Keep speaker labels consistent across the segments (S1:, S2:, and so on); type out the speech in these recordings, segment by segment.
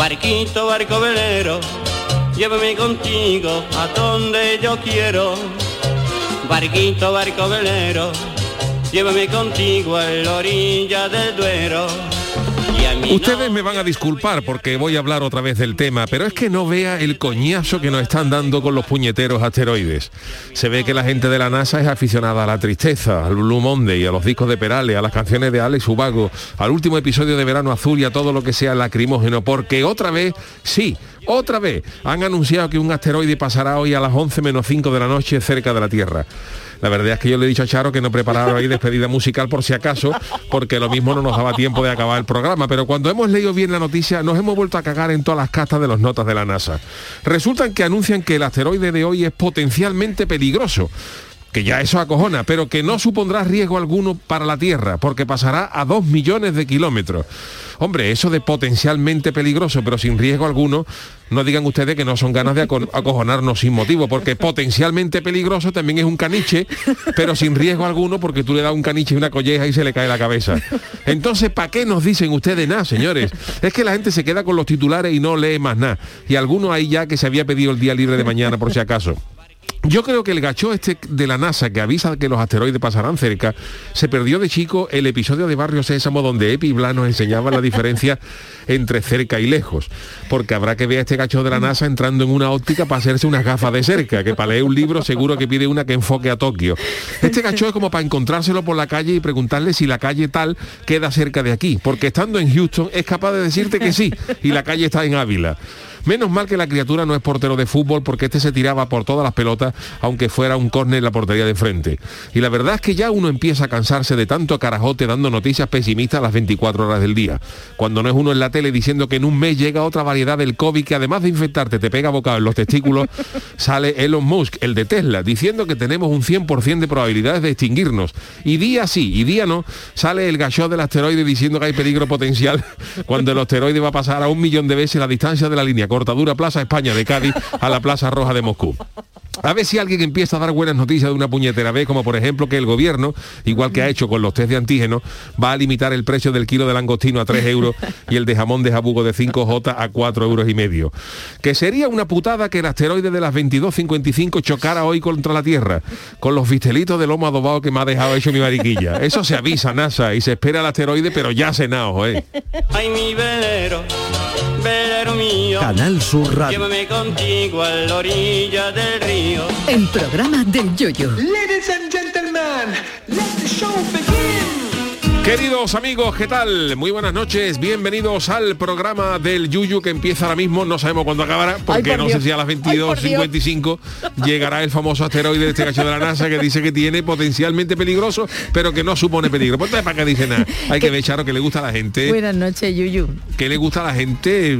S1: Barquito, barco velero, llévame contigo a donde yo quiero. Barquito, barco velero, llévame contigo a la orilla del Duero.
S2: Ustedes me van a disculpar porque voy a hablar otra vez del tema, pero es que no vea el coñazo que nos están dando con los puñeteros asteroides. Se ve que la gente de la NASA es aficionada a la tristeza, al Blue Monday, a los discos de Perales, a las canciones de Alex Ubago, al último episodio de Verano Azul y a todo lo que sea lacrimógeno, porque otra vez, sí, otra vez, han anunciado que un asteroide pasará hoy a las 11 menos 5 de la noche cerca de la Tierra. La verdad es que yo le he dicho a Charo que no preparara ahí despedida musical por si acaso, porque lo mismo no nos daba tiempo de acabar el programa. Pero cuando hemos leído bien la noticia, nos hemos vuelto a cagar en todas las castas de las notas de la NASA. Resultan que anuncian que el asteroide de hoy es potencialmente peligroso que ya eso acojona, pero que no supondrá riesgo alguno para la Tierra, porque pasará a dos millones de kilómetros. Hombre, eso de potencialmente peligroso, pero sin riesgo alguno, no digan ustedes que no son ganas de aco- acojonarnos sin motivo, porque potencialmente peligroso también es un caniche, pero sin riesgo alguno, porque tú le das un caniche y una colleja y se le cae la cabeza. Entonces, ¿para qué nos dicen ustedes nada, señores? Es que la gente se queda con los titulares y no lee más nada. Y algunos ahí ya que se había pedido el día libre de mañana, por si acaso. Yo creo que el gacho este de la NASA que avisa que los asteroides pasarán cerca, se perdió de chico el episodio de Barrio Sésamo donde Epi y Blas nos enseñaban la diferencia entre cerca y lejos. Porque habrá que ver a este gacho de la NASA entrando en una óptica para hacerse unas gafas de cerca, que para leer un libro seguro que pide una que enfoque a Tokio. Este gacho es como para encontrárselo por la calle y preguntarle si la calle tal queda cerca de aquí. Porque estando en Houston es capaz de decirte que sí, y la calle está en Ávila. Menos mal que la criatura no es portero de fútbol porque este se tiraba por todas las pelotas, aunque fuera un córner en la portería de frente. Y la verdad es que ya uno empieza a cansarse de tanto carajote dando noticias pesimistas las 24 horas del día. Cuando no es uno en la tele diciendo que en un mes llega otra variedad del COVID que además de infectarte te pega bocado en los testículos, sale Elon Musk, el de Tesla, diciendo que tenemos un 100% de probabilidades de extinguirnos. Y día sí y día no, sale el gachó del asteroide diciendo que hay peligro potencial cuando el asteroide va a pasar a un millón de veces la distancia de la línea cortadura Plaza España de Cádiz a la Plaza Roja de Moscú. A ver si alguien empieza a dar buenas noticias de una puñetera vez, como por ejemplo que el gobierno, igual que ha hecho con los test de antígeno, va a limitar el precio del kilo de langostino a 3 euros y el de jamón de jabugo de 5J a 4 euros y medio. Que sería una putada que el asteroide de las 22.55 chocara hoy contra la Tierra, con los vistelitos de lomo adobado que me ha dejado hecho mi mariquilla. Eso se avisa, NASA, y se espera el asteroide, pero ya cenado, ¿eh?
S1: Ay, mi velero, velero mío.
S3: Canal Sur Radio.
S1: Llévame contigo a la orilla del río.
S4: El programa del Yoyo.
S5: Ladies and gentlemen, let the show begin.
S2: Queridos amigos, ¿qué tal? Muy buenas noches, bienvenidos al programa del Yuyu que empieza ahora mismo, no sabemos cuándo acabará, porque
S6: por
S2: no
S6: Dios.
S2: sé si a las
S6: Ay, por Dios.
S2: 22.55 llegará el famoso asteroide de este gacho de la NASA que dice que tiene potencialmente peligroso, pero que no supone peligro. Pues ¿para qué dice nada? Hay que ver, Charo, que le gusta a la gente,
S6: Buenas noches, Yuyu.
S2: que le gusta a la gente...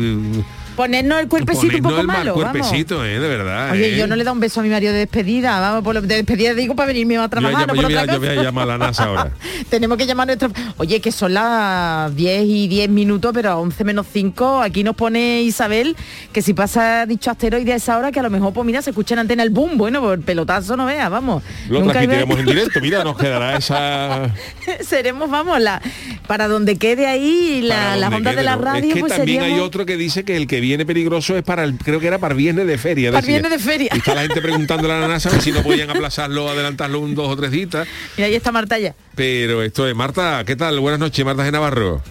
S6: Ponernos el cuerpecito un
S2: ponernos
S6: poco
S2: el mal
S6: malo, vamos.
S2: cuerpecito, eh, de verdad.
S6: Oye,
S2: eh.
S6: yo no le da un beso a mi marido de despedida, vamos, por lo de despedida digo para venirme a
S2: Yo
S6: trabajar, no
S2: yo voy a-
S6: otra
S2: yo voy a llamar a la NASA ahora.
S6: Tenemos que llamar a nuestro... Oye, que son las 10 y 10 minutos, pero a 11 menos 5, aquí nos pone Isabel que si pasa dicho asteroide a esa hora, que a lo mejor, pues mira, se escucha en antena el boom, bueno, por pelotazo no vea, vamos.
S2: Lo transmitiremos en directo, mira, nos quedará esa...
S6: Seremos, vamos, la, para donde quede ahí la, las ondas de la radio,
S2: Es que
S6: pues
S2: también hay
S6: seríamos-
S2: otro que dice que el que viene peligroso es para el, creo que era para viernes de feria.
S6: Para viernes de feria.
S2: Y está la gente preguntándole a la NASA si no podían aplazarlo, adelantarlo un dos o tres días.
S6: Mira, ahí está Marta ya.
S2: Pero esto es, Marta, ¿qué tal? Buenas noches, Marta de Navarro.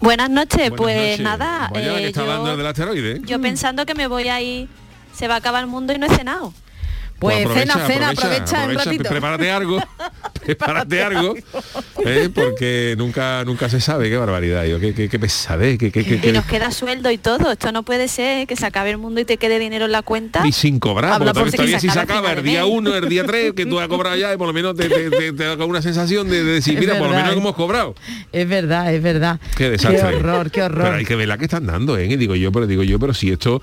S3: Buenas noches,
S2: Buenas
S3: pues
S2: noches.
S3: nada,
S2: Vaya que
S3: eh,
S2: está hablando
S3: yo,
S2: del asteroide. ¿eh?
S3: yo pensando que me voy a ir, se va a acabar el mundo y no he cenado.
S6: Pues cena, cena, aprovecha, un ratito.
S2: Prepárate algo, prepárate algo, ¿eh? porque nunca nunca se sabe, qué barbaridad, yo, qué, qué, qué pesadez, qué,
S3: Y nos queda sueldo y todo. Esto no puede ser que se acabe el mundo y te quede dinero en la cuenta.
S2: y sin cobrar,
S6: Habla
S2: porque
S6: por
S2: todavía
S6: sí,
S2: si se
S6: al
S2: acaba el día
S6: mes.
S2: 1, el día 3, que tú has cobrado ya, y por lo menos te, te, te- te da una sensación de, de decir,
S6: Es
S2: mira, por lo menos
S6: ¿eh?
S2: hemos cobrado.
S6: Es verdad, es verdad.
S2: Qué desastre.
S6: Qué horror, qué horror.
S2: Pero hay que ver la que están dando, ¿eh? Y digo yo, pero digo yo, pero si esto,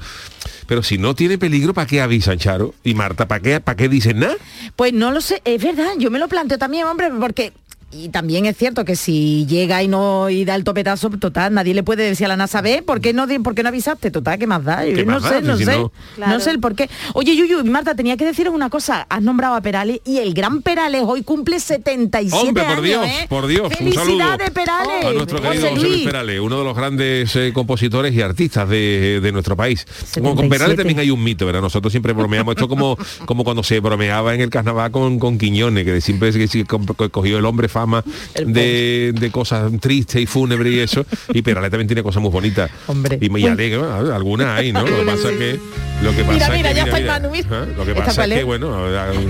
S2: pero si no tiene peligro, ¿para qué avisan, Charo? Y Marta, ¿para qué, para qué dicen nada?
S6: Pues no lo sé, es verdad, yo me lo planteo también, hombre, porque y también es cierto que si llega y no y da el topetazo, total, nadie le puede decir a la NASA, ve, ¿por qué no, por qué no avisaste? Total, ¿qué más da? Yo
S2: ¿Qué
S6: no
S2: más da?
S6: sé, no
S2: Si
S6: sé.
S2: no-
S6: sé el por qué. Oye, Yuyu, y Marta, tenía que deciros una cosa. Has nombrado a Perales y el gran Perales hoy cumple 77
S2: Hombre, por
S6: años,
S2: Dios,
S6: ¿eh?
S2: por Dios,
S6: Felicidades, Perales.
S2: a nuestro
S6: José
S2: querido José Luis
S6: Luis.
S2: Perales, uno de los grandes eh, compositores y artistas de, de nuestro país. Como con
S6: 77.
S2: Perales también hay un mito, ¿verdad? Nosotros siempre bromeamos esto como, como cuando se bromeaba en el carnaval con, con Quiñones, que siempre co- co- cogió el hombre fama de, de cosas tristes y fúnebres y eso, y Perales también tiene cosas muy bonitas.
S6: Hombre.
S2: Y me bueno, algunas hay, ¿no? Lo que pasa que lo que pasa
S6: Mira,
S2: es
S6: mira,
S2: que,
S6: ya está el Manu, mira.
S2: ¿eh? Lo que
S6: ¿Esta
S2: pasa es que
S6: es?
S2: bueno,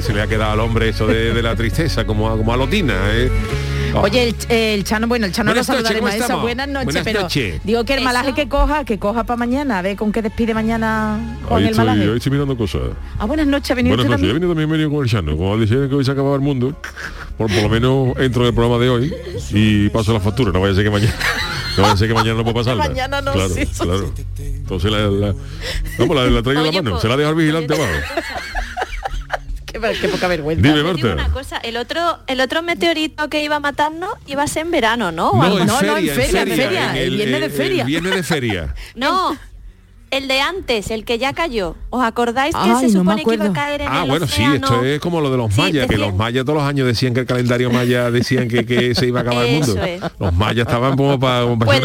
S2: se le ha quedado al hombre eso de, de la tristeza, como a, como a Lotina. ¿eh? Oh.
S6: Oye, el, el Chano, bueno, el Chano lo saludaremos
S2: ¿cómo
S6: eso. Buenas noches,
S2: Buenas
S6: pero
S2: noches.
S6: digo que el
S3: Eso.
S6: malaje que coja, que coja para mañana, a ver con qué despide mañana con el malaje.
S2: estoy mirando cosas.
S6: Ah, buenas noches, ha venido
S2: Buenas noches, he venido también venido con el Chano. Como decía que hoy se acababa el mundo, por, por lo menos entro en el programa de hoy y paso la factura. No vaya a ser que mañana. No vaya a ser que mañana no puedo pasarla.
S6: Mañana no,
S2: claro,
S6: sí,
S2: claro. Entonces la, la, no, pues la, la traigo en la mano,
S3: pues,
S2: se la dejo al vigilante abajo.
S6: Qué, qué poca vergüenza.
S2: Dime, Marta.
S3: una cosa, el otro, el otro meteorito que iba a matarnos iba a ser en verano, ¿no?
S2: No, en
S6: no, no, en
S2: feria,
S6: feria, en feria,
S2: en
S6: el viernes de feria.
S2: El viernes de feria.
S3: No, el de antes, el que ya cayó. ¿Os acordáis que
S6: Ay,
S3: se
S6: no
S3: supone que iba a caer en
S2: Ah,
S3: el
S2: bueno, sí, esto es como lo de los
S3: Sí,
S2: mayas, que los mayas todos los años decían que el calendario maya decían que, que se iba a acabar el mundo.
S3: Es.
S2: Los mayas estaban como para, como para
S3: Pues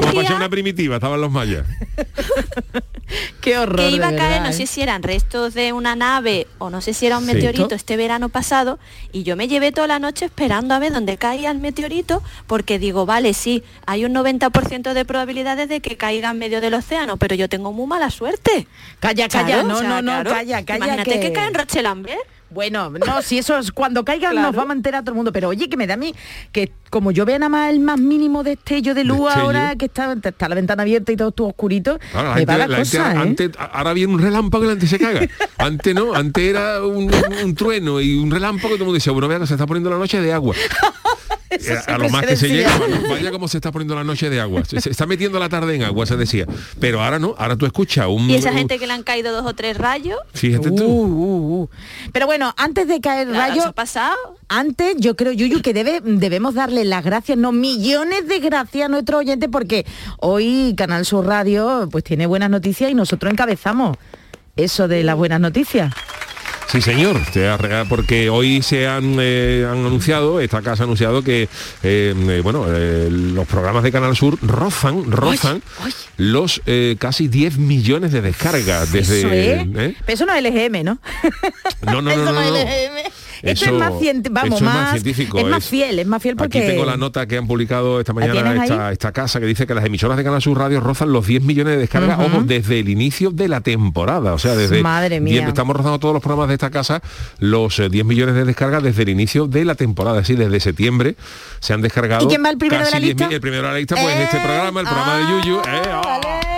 S2: como para una primitiva, estaban los mayas.
S6: Qué horror.
S3: que iba a caer,
S6: verdad,
S3: no
S6: ¿eh?
S3: sé si eran restos de una nave o no sé si era un
S2: Sí.
S3: meteorito este verano pasado y yo me llevé toda la noche esperando a ver dónde caía el meteorito porque digo, vale, sí, hay un 90% de probabilidades de que caiga en medio del océano, pero yo tengo muy mala suerte.
S6: Calla, calla,
S3: Claro,
S6: no,
S3: o sea,
S6: no, no,
S3: claro.
S6: calla, calla.
S3: Imagínate que, cae en Rochelambre.
S6: Bueno, no, si eso es cuando caigan
S3: Claro.
S6: nos vamos a enterar todo el mundo. Pero oye, que me da a mí que como yo vea nada más el más mínimo destello de luz
S2: Destello.
S6: ahora, que está, está la ventana abierta y todo estuvo oscurito,
S2: Ahora, la
S6: me
S2: gente-
S6: va la,
S2: la gente
S6: cosa, ¿eh?
S2: antes- ahora viene un relámpago y la gente se caga. Antes no, antes era un, un- un trueno y un relámpago y todo el mundo decía, bueno, vea que se está poniendo la noche de agua.
S6: Eso
S2: Eh, a lo más que se llega, bueno, vaya como se está poniendo la noche de agua. Se, se está metiendo la tarde en agua, se decía. Pero ahora no, ahora tú escuchas un...
S3: Y esa
S2: un-
S3: gente que le han caído dos o tres rayos,
S2: Fíjate
S6: Uh,
S2: tú.
S6: uh, uh. Pero bueno, antes de caer
S3: claro,
S6: rayo,
S3: eso ha pasado.
S6: antes yo creo, Yuyu, que debe, debemos darle las gracias, no millones de gracias a nuestros oyentes, porque hoy Canal Sur Radio pues tiene buenas noticias y nosotros encabezamos eso de las buenas noticias.
S2: Sí, señor, porque hoy se han, eh, han anunciado, esta casa ha anunciado que eh, eh, bueno, eh, los programas de Canal Sur rozan, rozan
S6: ay.
S2: los casi 10 millones de descargas desde
S6: eso es. Pero eso no es LGM, ¿no?
S2: No, no, no, no.
S6: Esto es más científico, vamos,
S2: es más
S6: más,
S2: científico,
S6: es más
S2: es-
S6: fiel, es más fiel porque...
S2: Aquí tengo la nota que han publicado esta mañana esta, esta casa que dice que las emisoras de Canal Sur Radio rozan los 10 millones de descargas, ojo, desde el inicio de la temporada. O sea, desde
S6: Madre mía.
S2: 10 estamos rozando todos los programas de esta casa, los eh, 10 millones de descargas desde el inicio de la temporada. Es decir, desde septiembre se han descargado.
S6: ¿Y quién va el primero de la
S2: 10
S6: lista?
S2: mil- El primero de la lista, pues
S6: Eh,
S2: este programa, el programa de
S6: ah,
S2: Yuyu. eh, ah.
S6: vale.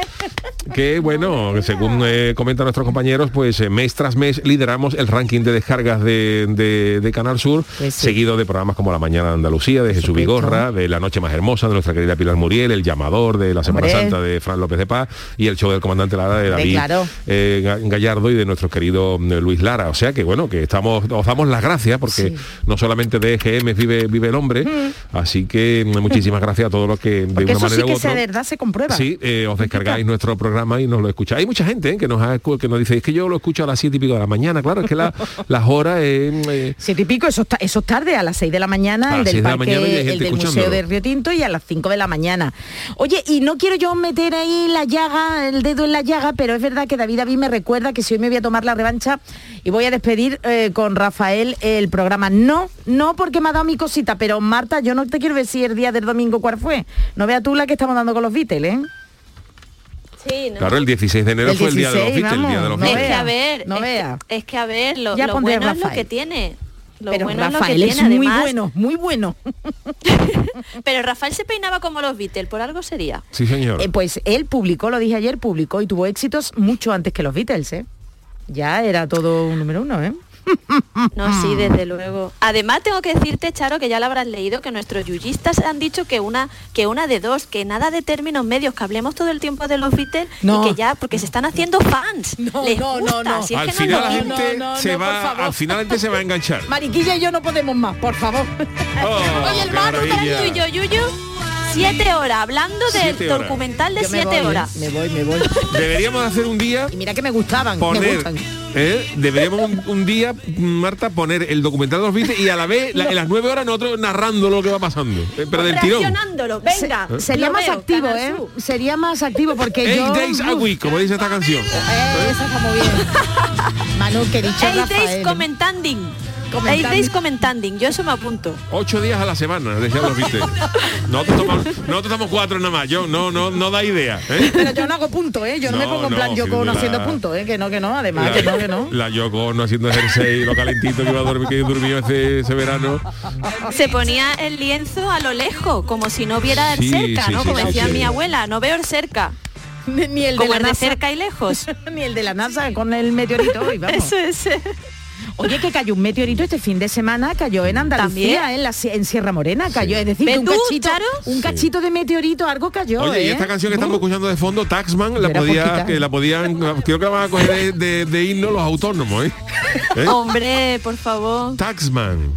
S2: Que bueno, según eh, comentan nuestros compañeros, pues eh, mes tras mes lideramos el ranking de descargas de, de- de Canal Sur,
S6: Pues sí.
S2: seguido de programas como La Mañana de Andalucía, de Jesús. Vigorra, de La Noche Más Hermosa, de nuestra querida Pilar Muriel, El Llamador, de la Semana
S6: Hombre.
S2: Santa de Fran López de Paz y el show del comandante Lara de David
S6: claro.
S2: eh, Ga- Gallardo y de nuestro querido eh, Luis Lara. O sea que bueno, que estamos, os damos las gracias porque
S6: Sí.
S2: no solamente de EGM vive, vive el hombre, así que mm, muchísimas gracias a todos los que de
S6: Porque
S2: una
S6: eso sí
S2: manera u otra
S6: de verdad se comprueba.
S2: Sí, eh, os descargáis nuestro programa y nos lo escucha. Hay mucha gente ¿eh? que nos ha, que nos dice, es que yo lo escucho a las siete y pico de la mañana, claro, es que la- las horas eh,
S6: Siete y pico, eso, eso es tarde, a las 6 de la mañana, el del
S2: de
S6: parque,
S2: mañana
S6: el del Museo de Río Tinto y a las 5 de la mañana. Oye, y no quiero yo meter ahí la llaga, el dedo en la llaga, pero es verdad que David David me recuerda que si hoy me voy a tomar la revancha y voy a despedir eh, con Rafael el programa. No, no porque me ha dado mi cosita, pero Marta, yo no te quiero decir el día del domingo cuál fue. No vea tú la que estamos dando con los Beatles, ¿eh?
S3: Sí, ¿no?
S2: claro, el 16 de enero
S6: El
S2: fue el día de los
S6: 16,
S2: Beatles, el día de
S6: vamos,
S2: los
S6: no
S3: es
S2: Beatles.
S3: que
S6: vea,
S3: a ver,
S6: no
S3: es,
S6: vea.
S3: Que, es que a ver, lo,
S6: Ya
S3: lo bueno es lo que tiene. Lo
S6: pero
S3: bueno
S6: Rafael
S3: es
S6: es,
S3: lo que tiene,
S6: muy
S3: además.
S6: bueno, muy bueno.
S3: Pero Rafael se peinaba como los Beatles, por algo sería.
S2: Sí, señor.
S6: Eh, pues él publicó, lo dije ayer, publicó y tuvo éxitos mucho antes que los Beatles, ¿eh? Ya era todo un número uno, ¿eh?
S3: No, sí, desde luego. Además tengo que decirte, Charo, que ya lo habrás leído, que nuestros yuyistas han dicho que una, que una de dos, que nada de términos medios, que hablemos todo el tiempo de los Beatles
S6: No.
S3: y que ya, porque se están haciendo fans.
S6: No,
S3: Les
S6: no, no,
S3: gusta,
S6: no.
S3: si es
S2: al
S3: que
S2: final
S3: no
S2: la
S6: no,
S2: gente
S6: no,
S2: se
S6: no,
S2: va, al final la gente se va a enganchar.
S6: Mariquilla y yo no podemos más, por favor.
S2: Oh,
S3: Oye, el Manu
S2: maravilla.
S3: Yuyo, Yuyu, siete horas, hablando del documental de
S6: Yo me
S3: siete
S6: voy, ¿eh?
S3: horas.
S6: Me voy, me voy.
S2: Deberíamos hacer un día
S6: Y mira que me gustaban,
S2: poner. ¿eh? deberíamos un, un día Marta poner el documental de los Beatles y a la vez la- en las nueve horas nosotros narrando lo que va pasando eh, pero del tirón
S3: venga.
S6: Sería
S3: lo
S6: más
S3: veo,
S6: activo, ¿eh? Sería más activo porque
S2: Eight
S6: yo...
S2: days a week como dice esta canción
S6: Eh, esa está muy bien. Manu, que dicho
S3: Eight
S6: Rafael.
S3: days commenting.
S6: Comentanding.
S3: Days commenting. Yo eso me apunto.
S2: ocho días a la semana decían los Beatles nosotros tomamos, nosotros cuatro nada más yo no no no da idea ¿eh?
S6: Pero yo no hago punto, ¿eh? Yo no, me
S2: No,
S6: pongo en plan
S2: no,
S6: yo con
S2: la-
S6: haciendo punto, ¿eh? Que no, que no, además, que no, que no.
S2: la Yoko no haciendo jersey lo calentito que iba a dormir que durmió ese, ese verano
S3: Se ponía el lienzo a lo lejos, como si no viera el
S2: Sí,
S3: cerca,
S2: sí,
S3: ¿no?
S2: sí,
S3: como
S2: sí,
S3: decía
S2: sí.
S3: mi abuela, no veo el cerca.
S6: Ni el de la
S3: el de
S6: NASA.
S3: cerca y lejos.
S6: Ni el de la NASA con el meteorito hoy, vamos.
S3: Eso es.
S6: Oye, que cayó un meteorito este fin de semana, cayó en Andalucía,
S3: ¿También?
S6: en, la, en Sierra Morena, cayó, es decir,
S3: ¿Ves
S6: que un
S3: tú,
S6: cachito, un cachito de meteorito, algo cayó,
S2: Oye, y
S6: ¿eh?
S2: esta canción que estamos escuchando de fondo, Taxman, la podía, que la podían, creo que la van a coger de, de, de himno los autónomos, ¿eh? ¿Eh?
S3: Hombre, por favor.
S2: Taxman.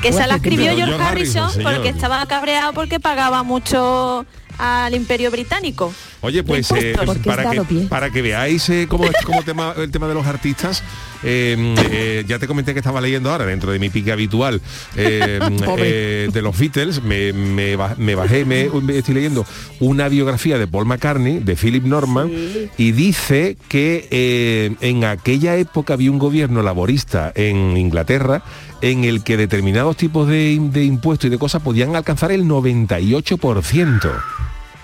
S3: Que esa la escribió George
S2: George Harrison,
S3: Harrison porque estaba cabreado porque pagaba mucho al imperio británico.
S2: Oye, pues eh, para, que,
S6: dado pie.
S2: para que veáis eh, cómo es tema, el tema de los artistas, eh, ya te comenté que estaba leyendo ahora, dentro de mi pique habitual, de los Beatles, me, me ba- me bajé, me, me estoy leyendo una biografía de Paul McCartney, de Philip Norman, y dice que en aquella época había un gobierno laborista en Inglaterra en el que determinados tipos de, de impuestos y de cosas podían alcanzar el 98%.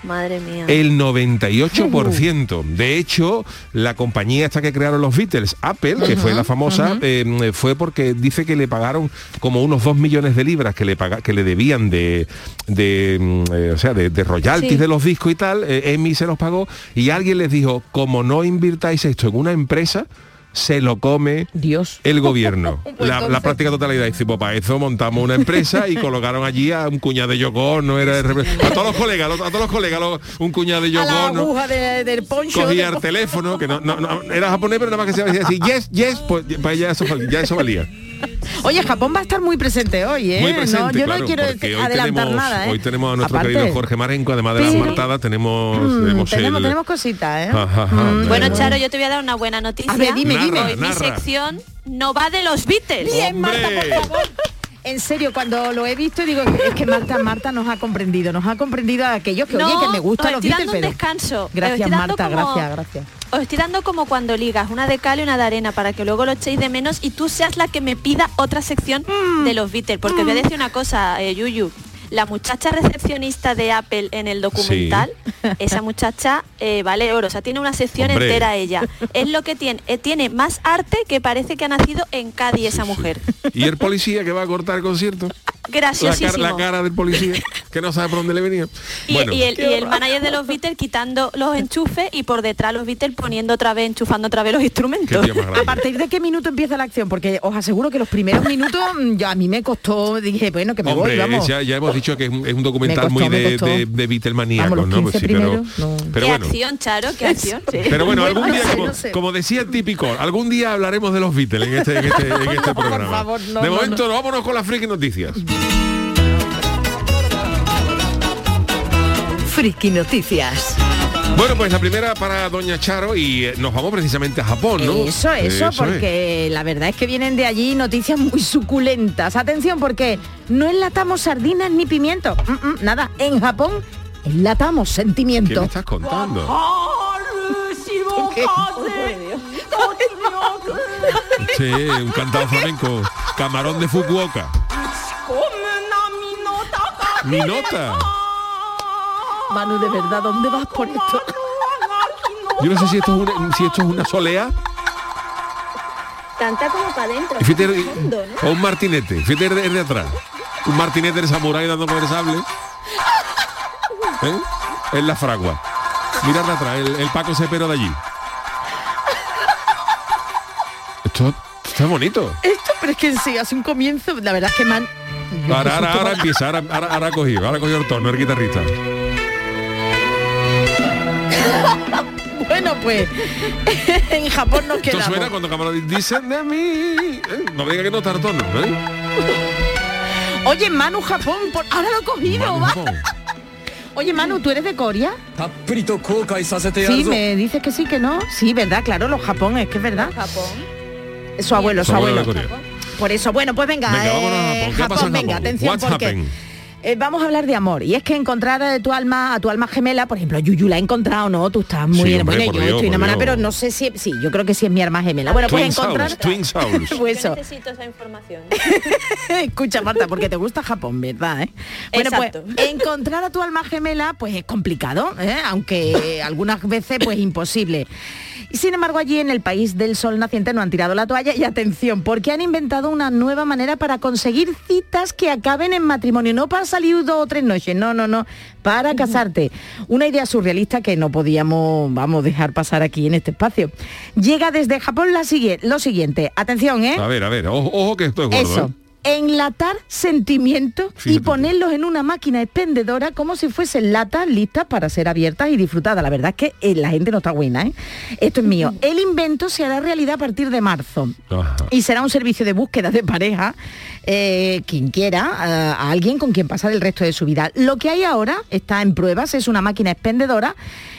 S3: Madre mía.
S2: El 98%. De hecho, la compañía esta que crearon los Beatles, Apple, que fue la famosa, eh, fue porque dice que le pagaron como unos 2 millones de libras que le paga, que le debían de, de, mm, eh, o sea, de, de royalties
S3: Sí.
S2: de los discos y tal. eh, Emmy se los pagó y alguien les dijo, como no invirtáis esto en una empresa, se lo come
S6: Dios.
S2: el gobierno.
S6: Pues
S2: la, la práctica totalidad. Dice, pues para eso montamos una empresa y colocaron allí a un cuñado de no era a todos los colegas, a todos los colegas, los- un cuñado de
S6: la
S2: Yoko, ¿no?
S6: de- del poncho.
S2: cogía
S6: de-
S2: el teléfono, que no, no, no, era japonés, pero nada más que se decía así, yes, yes, pues para eso, ya eso valía.
S6: Oye, Japón va a estar muy presente hoy, ¿eh?
S2: Muy presente,
S6: no, yo
S2: claro,
S6: no quiero
S2: porque hoy
S6: adelantar
S2: tenemos,
S6: nada, ¿eh?
S2: hoy tenemos a nuestro
S6: Aparte,
S2: querido Jorge Marenco, además de las martadas, tenemos,
S6: mm,
S2: tenemos,
S6: tenemos,
S2: el-
S6: tenemos cositas, ¿eh?
S2: Ajá, ajá.
S6: Mm,
S3: Bueno. Charo, yo te voy a dar una buena noticia.
S6: A ver, dime, dime.
S3: Hoy mi sección no va de los Beatles.
S6: Bien, Marta,
S2: ¡Hombre!
S6: por favor. En serio, cuando lo he visto digo, es que Marta, Marta nos ha comprendido, nos ha comprendido a aquellos que, oye, que me gustan
S3: os
S6: los Beatles, pero...
S3: descanso.
S6: Gracias, Marta,
S3: como-
S6: gracias, gracias.
S3: Os estoy dando como cuando ligas una de cal y una de arena para que luego lo echéis de menos y tú seas la que me pida otra sección
S6: Mm.
S3: de los Beatles. Porque os voy a decir una cosa, eh, Yuyu. La muchacha recepcionista de Apple en el documental, esa muchacha eh, vale oro, o sea, tiene una sección
S2: Hombre.
S3: entera ella. Es lo que tiene, eh, tiene más arte que parece que ha nacido en Cádiz esa mujer.
S2: Y el policía que va a cortar el concierto. La
S3: Graciosísimo.
S2: cara, la cara del policía, que no sabe por dónde le venía.
S3: Y,
S2: Bueno,
S3: y el, y el manager de los Beatles quitando los enchufes y por detrás los Beatles poniendo otra vez, enchufando otra vez los instrumentos.
S6: ¿A partir de qué minuto empieza la acción? Porque os aseguro que los primeros minutos mm, ya a mí me costó, dije, bueno, que me
S2: Hombre,
S6: voy, vamos.
S2: ya, ya hemos dicho que es un, es un documental
S6: costó,
S2: muy de, de, de. Pues
S6: 15
S2: sí, pero,
S6: primeros, no.
S2: pero
S3: qué
S2: bueno.
S3: acción, Charo, qué acción. sí.
S2: Pero bueno, algún día, como,
S6: no sé.
S2: como decía el típico, algún día hablaremos de los Beatles en este, en este, en este programa.
S6: favor, no,
S2: de momento, no, vámonos con las friki noticias.
S4: Friki Noticias.
S2: Bueno, pues la primera para Doña Charo y eh, nos vamos precisamente a Japón, ¿no?
S6: Eso, eso,
S2: es.
S6: porque la verdad es que vienen de allí noticias muy suculentas. Atención, porque no enlatamos sardinas ni pimientos. Mm, mm, nada, en Japón enlatamos
S2: ¿Qué me estás contando? Sí, un cantado flamenco. Camarón de Fukuoka. Mi nota.
S6: Manu, de verdad, ¿dónde vas por esto?
S2: Yo no sé si esto es una, si esto es una solea
S3: Canta como para adentro.
S2: y fíjate,
S3: profundo, ¿no?
S2: o un martinete. Fíjate el de, el de atrás. Un martinete de samurái dando con el sable. ¿Eh? Es la fragua. Mirad de atrás, el, el Paco Cepero de allí. Esto está bonito.
S6: Esto, pero es que sí, hace un comienzo, la verdad es que man...
S2: Ahora, ahora, ahora empieza, ahora, ahora, ahora cogido, ahora cogido el tono, el guitarrista.
S6: bueno, pues en Japón nos quedamos.
S2: Esto suena cuando Camarón dicen de mí. Eh, no me diga que no está el tono, ¿eh?
S6: Oye, Manu Japón, por... ahora lo he cogido, Oye, Manu, ¿tú eres de Corea? Sí, me dices que sí, que no. Sí, ¿verdad? Claro, los Japón, es que es verdad.
S3: Japón.
S6: Su, abuelo. Su
S2: abuelo
S6: por eso, bueno, pues venga,
S2: Venga, vámonos a
S6: eh,
S2: Japón. ¿Qué pasa en
S6: venga,
S2: Japón?
S6: atención
S2: What's
S6: porque
S2: happened?
S6: eh, vamos a hablar de amor. Y es que encontrar a tu alma, a tu alma gemela, por ejemplo, Yuyu la ha encontrado, ¿no? Tú estás muy
S2: Sí,
S6: bien.
S2: hombre,
S6: Bueno, yo
S2: Dios,
S6: estoy enamorada, pero no sé si sí, yo creo que sí es mi alma gemela. Bueno, pues encontrar
S2: Twin Souls.
S6: Pues
S3: Yo
S6: eso.
S3: necesito esa información.
S6: Escucha, Marta, porque te gusta Japón, ¿verdad? eh? Bueno,
S3: Exacto.
S6: pues encontrar a tu alma gemela, pues es complicado, ¿eh? aunque algunas veces, pues imposible. Y sin embargo, allí en el país del sol naciente no han tirado la toalla y atención, porque han inventado una nueva manera para conseguir citas que acaben en matrimonio, no para salir dos o tres noches, no, no, no, para casarte. Una idea surrealista que no podíamos, vamos, dejar pasar aquí en este espacio. Llega desde Japón la sigue- lo siguiente, atención, ¿eh?
S2: A ver, a ver, ojo, ojo que esto es gordo.
S6: Eso.
S2: ¿eh?
S6: Enlatar sentimientos y ponerlos en una máquina expendedora como si fuesen latas listas para ser abiertas y disfrutadas. La verdad es que eh, la gente no está buena, ¿eh? Esto es mío. El invento se hará realidad a partir de marzo.
S2: Ajá.
S6: Y será un servicio de búsqueda de pareja, eh, quien quiera, a, a alguien con quien pasar el resto de su vida. Lo que hay ahora, está en pruebas, es una máquina expendedora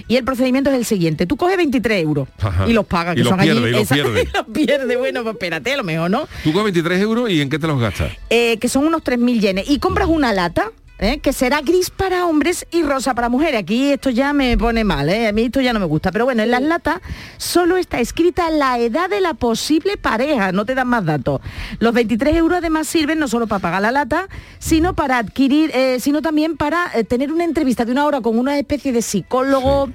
S6: y el procedimiento es el siguiente. Tú coges 23 euros
S2: Ajá.
S6: y los pagas,
S2: Y
S6: que
S2: los
S6: son
S2: pierde,
S6: allí...
S2: y los
S6: esa-
S2: pierde.
S6: y los pierde. Bueno, pues espérate, a lo mejor no.
S2: Tú con 23 euros y en qué te los gastas.
S6: Eh, que son unos 3.000 yenes, y compras una lata, ¿eh? que será gris para hombres y rosa para mujeres. Aquí esto ya me pone mal, ¿eh? a mí esto ya no me gusta. Pero bueno, en las latas solo está escrita la edad de la posible pareja, no te dan más datos. Los 23 euros además sirven no solo para pagar la lata, sino para adquirir, eh, sino también para eh, tener una entrevista de una hora con una especie de psicólogo.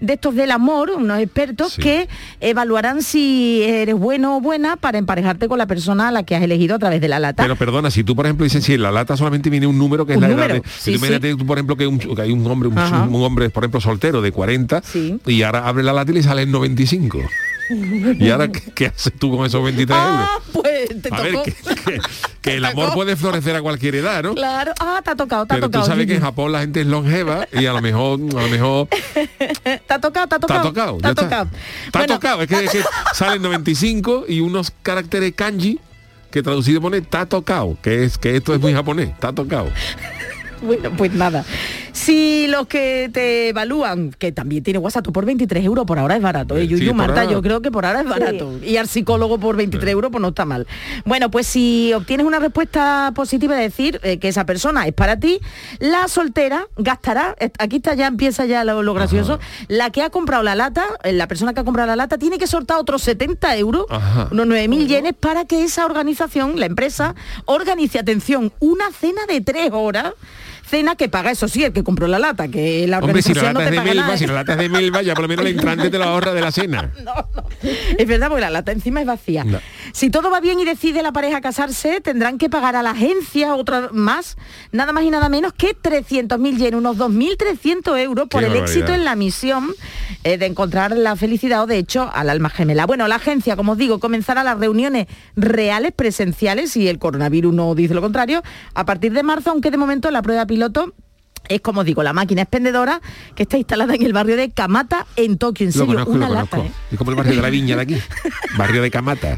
S6: De estos del amor, unos expertos
S2: Sí.
S6: que evaluarán si eres bueno o buena para emparejarte con la persona a la que has elegido a través de la lata.
S2: Pero perdona, si tú por ejemplo dices si en la lata solamente viene un número que es la
S6: número,
S2: edad de.
S6: sí,
S2: tú imagínate tú, por ejemplo que, un- que hay un hombre, un, hombre, por ejemplo, soltero de 40
S6: Sí.
S2: y ahora abre la lata y le salen 95. y ahora ¿qué, qué haces tú con esos 23
S6: Ah,
S2: euros?
S6: pues te
S2: A ver, que, que- que el
S6: Te
S2: amor
S6: tocó.
S2: puede florecer a cualquier edad, ¿no?
S6: Claro, ah, te ha tocado, te ha
S2: Pero tú
S6: tocado.
S2: sabes que en. Japón la gente es longeva y a lo mejor, a lo mejor
S6: Te ha tocado, te ha tocado.
S2: tocado.
S6: Te ha tocado.
S2: Está
S6: Bueno,
S2: tocado. Es que, es que salen 95 y unos caracteres kanji que traducido pone está tocado, que es que esto es muy japonés, está tocado.
S6: Bueno, pues nada. Si los que te evalúan, que también tiene WhatsApp, tú por 23 euros por ahora es barato. ¿eh?
S2: Sí,
S6: Yuyu, Marta,
S2: ahora.
S6: yo creo que por ahora es barato. Y al psicólogo por 23 euros, pues no está mal. Bueno, pues si obtienes una respuesta positiva de decir eh, que esa persona es para ti, la soltera gastará, eh, aquí está ya, empieza ya lo, lo gracioso, la que ha comprado la lata, eh, la persona que ha comprado la lata, tiene que soltar otros 70 euros,
S2: Ajá.
S6: unos 9.000 yenes, para que esa organización, la empresa, organice, atención, una cena de tres horas cena que paga, eso sí, el que compró la lata, que la
S2: Hombre, si
S6: organización
S2: la
S6: no
S2: lata
S6: te
S2: es de
S6: paga nada,
S2: si
S6: ¿eh?
S2: la lata es de Melva, ya por lo menos el entrante te lo ahorra de la cena.
S6: Es verdad, porque la lata encima es vacía.
S2: No.
S6: Si todo va bien y decide la pareja casarse, tendrán que pagar a la agencia otra más, nada más y nada menos que 300.000 yenes, unos 2.300 euros por
S2: Qué
S6: el
S2: barbaridad.
S6: éxito en la misión eh, de encontrar la felicidad o de hecho al alma gemela. Bueno, la agencia, como os digo, comenzará las reuniones reales, presenciales, y el coronavirus no dice lo contrario, a partir de marzo, aunque de momento la prueba piloto Es como digo, la máquina expendedora que está instalada en el barrio de Kamata, en Tokio. En
S2: Lo
S6: serio,
S2: conozco,
S6: una
S2: lo
S6: lata,
S2: conozco.
S6: ¿eh?
S2: Es como el barrio de la viña de aquí. barrio de Camata.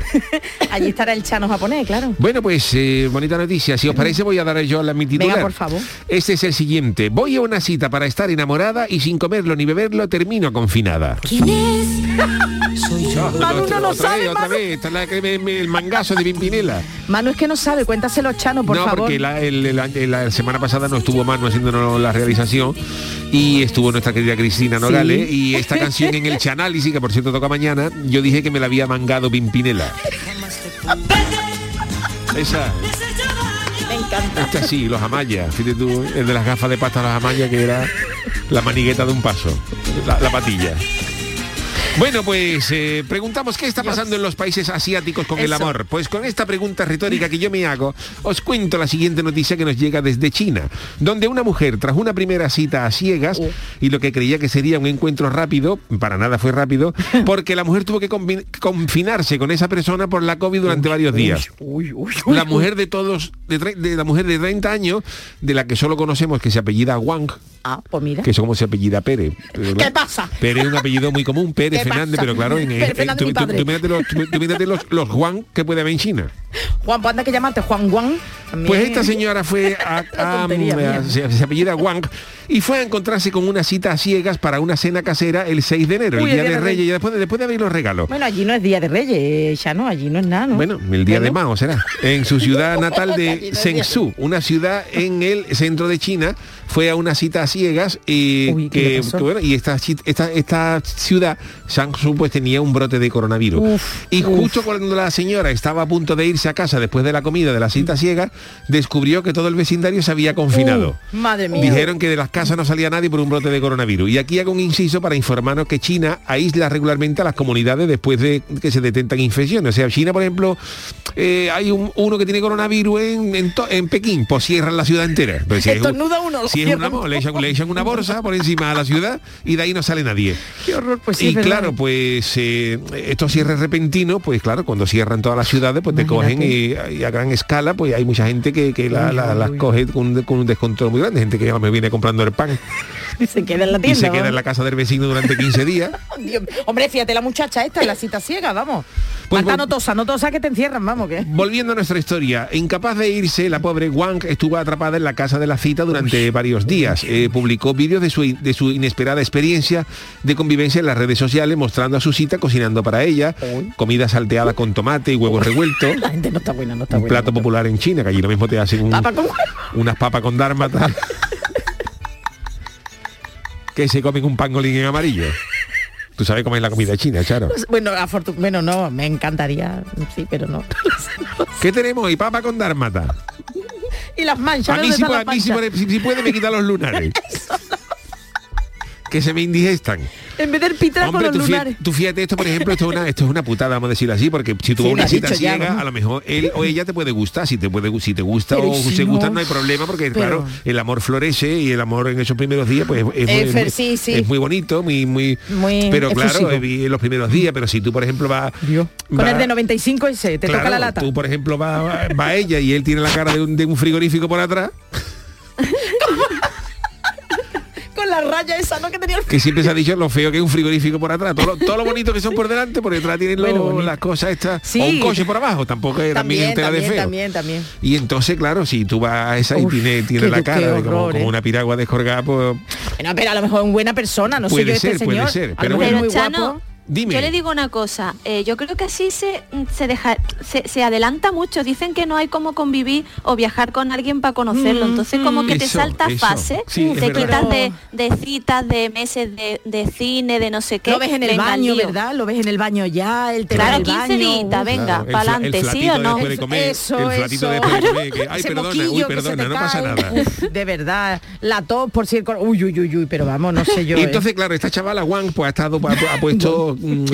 S6: Allí estará el chano japonés, claro.
S2: Bueno, pues eh, bonita noticia. Si os parece, voy a dar yo la mi titular.
S6: Venga, por favor.
S2: Este es el siguiente. Voy a una cita para estar enamorada y sin comerlo ni beberlo termino confinada.
S4: ¿Quién es?
S6: Manu no lo
S2: otra
S6: sabe,
S2: vez, otra
S6: Manu.
S2: vez. Esta es la que me- me- el mangazo de Pimpinela.
S6: Manu es que no sabe, cuéntaselo Chano, por
S2: no,
S6: favor.
S2: porque la, el- la semana pasada no estuvo Manu haciéndonos la realización y estuvo nuestra querida Cristina Nogales y esta canción en el Chanálisis, que por cierto toca mañana, yo dije que me la había mangado Pimpinela. Esa,
S6: Me encanta.
S2: esta sí, los amayas. Fíjate tú, el de las gafas de pasta los amayas que era la manigueta de un paso, la, la patilla. Bueno, pues eh, preguntamos qué está pasando en los países asiáticos con el amor. Pues con esta pregunta retórica que yo me hago, os cuento la siguiente noticia que nos llega desde China, donde una mujer tras una primera cita a ciegas y lo que creía que sería un encuentro rápido, para nada fue rápido, porque la mujer tuvo que confinarse con esa persona por la COVID durante varios días.
S6: Uy, uy, uy,
S2: La mujer de todos, de, la mujer de 30 años, de la que solo conocemos que se apellida Wang,
S6: Ah, pues mira.
S2: que es como se apellida Pérez.
S6: ¿Qué pasa?
S2: Pérez es un apellido muy común, Pérez
S6: ¿Qué
S2: Fernández, pero claro, en,
S6: Pérez
S2: en-
S6: Fernández,
S2: tú, tú- tú mírate los, los, los Juan que puede haber en China.
S6: Juan, pues anda que llamarte Juan Juan.
S2: Pues esta señora fue a, a- se, se apellida Wang y fue a encontrarse con una cita a ciegas para una cena casera el 6 de enero,
S6: Uy,
S2: el día de Reyes, y después de, después de abrir los regalos.
S6: Bueno, allí no es Día de Reyes, ya no, allí no es nada, ¿no?
S2: Bueno, el día de. Mao será. En su ciudad natal de Zhengzhou, una ciudad en el centro de China, fue a una cita a ciegas y
S6: Uy, ¿qué le
S2: que, bueno, y esta, esta, esta ciudad, Zhangzhou, pues tenía un brote de coronavirus.
S6: Uf,
S2: y
S6: uf.
S2: justo cuando la señora estaba a punto de irse a casa después de la comida de la cita ciega, descubrió que todo el vecindario se había confinado.
S6: Uh, madre mía.
S2: Dijeron que de las casas no salía nadie por un brote de coronavirus. Y aquí hago un inciso para informarnos que China aísla regularmente a las comunidades después de que se detentan infecciones. O sea, China, por ejemplo, eh, hay un- uno que tiene coronavirus en, en, to- en Pekín, pues cierran la ciudad entera. Pero si es un-
S6: uno, lo
S2: si es una, le, echan, le echan una bolsa por encima de la ciudad y de ahí no sale nadie.
S6: Qué horror, pues sí,
S2: y claro, pues eh, estos cierres repentinos, pues claro, cuando cierran todas las ciudades, pues te cogen y, y a gran escala, pues hay mucha gente que, que la- la- las coge con, un- con un descontrol muy grande, gente que ya me viene comprando el pan
S6: Y se queda en la
S2: y
S6: tienda.
S2: se queda
S6: ¿no?
S2: en la casa del vecino durante 15 días.
S6: Dios, hombre, fíjate la muchacha esta en la cita ciega, vamos.
S2: Pues
S6: no tosa, no tosa que te encierran, vamos, que.
S2: Volviendo a nuestra historia, incapaz de irse, la pobre Wang estuvo atrapada en la casa de la cita durante varios días. Eh, publicó vídeos de su, de su inesperada experiencia de convivencia en las redes sociales, mostrando a su cita cocinando para ella, comida salteada con tomate y huevos revueltos.
S6: Gente no está buena, no está
S2: un
S6: buena.
S2: plato popular en China, que allí lo mismo te hacen un-
S6: Papa con
S2: unas papas con dármata que se comen un pangolín en amarillo. Tú sabes cómo es la comida china, Charo.
S6: Bueno, afortun- bueno, no, me encantaría, sí, pero no.
S2: ¿Qué tenemos hoy? Papa con dármata.
S6: y las manchas,
S2: A mí,
S6: ¿dónde
S2: si, puede, si puede me quita los lunares. que se me indigestan.
S6: En vez del pitra con
S2: Hombre,
S6: los
S2: tú
S6: lunares.
S2: tú fíjate esto, por ejemplo, esto es una, esto es una putada, vamos a decirlo así, porque si tú
S6: Sí,
S2: una cita
S6: ya,
S2: ciega, a lo mejor él o ella te puede gustar, si te puede si te gusta
S6: Pero
S2: o
S6: ¿y si
S2: se
S6: no?
S2: gustan no hay problema, porque
S6: Pero-
S2: claro, el amor florece y el amor en esos primeros días pues es,
S6: Eh,
S2: muy,
S6: Fer,
S2: muy-
S6: sí, sí.
S2: es muy bonito, muy, muy,
S6: Muy
S2: pero claro, eh, en los primeros días, pero si tú por ejemplo vas
S6: Con
S2: va-
S6: el de 95 ese, te toca
S2: claro,
S6: la lata.
S2: Tú, por ejemplo, va, va- va ella y él tiene la cara de un, de un frigorífico por atrás,
S6: la raya esa, ¿no? Que tenía el...
S2: que siempre se ha dicho lo feo que es un frigorífico por atrás. Todo lo, todo lo bonito que son por delante, por detrás tienen lo-
S6: Bueno, bonito.
S2: las cosas estas.
S6: Sí.
S2: O un coche por abajo, tampoco es también,
S6: También,
S2: tela de
S6: también,
S2: feo.
S6: también, también.
S2: Y entonces, claro, si tú vas a esa y tiene, la cara de como, una piragua descolgada, pues
S6: Bueno, pero a lo mejor es buena persona, no sé
S2: Puede
S6: yo este
S2: ser, puede ser,
S6: A lo
S2: pero
S6: mejor es
S2: bueno.
S6: muy
S3: Pero Chano,
S6: guapo.
S2: Dime.
S3: yo le digo una cosa, eh, yo creo que así se, se deja, se, se adelanta mucho. Dicen que no hay como convivir o viajar con alguien para conocerlo. Entonces como que te
S2: Eso,
S3: salta
S2: eso.
S3: fase,
S2: Sí,
S3: te quitas de, de citas, de meses de, de cine, de no sé qué.
S6: Lo ves en el
S3: Venga,
S6: baño,
S3: lío.
S6: ¿verdad? Lo ves en el baño ya, el tema
S3: Claro,
S6: del
S3: 15
S6: baño.
S3: días, venga,
S2: Claro,
S3: para adelante,
S2: el
S3: ¿sí o no?
S2: después de comer,
S6: Eso,
S2: el flatito
S6: eso.
S2: de comer, que, ay,
S6: Ese
S2: perdona, uy, perdona,
S6: te
S2: pasa nada.
S6: De verdad. La tos, por si el Uy, uy, uy, uy, pero vamos, no sé yo.
S2: Y
S6: ¿eh?
S2: entonces, claro, esta chavala Juan pues ha estado ha, ha puesto mm,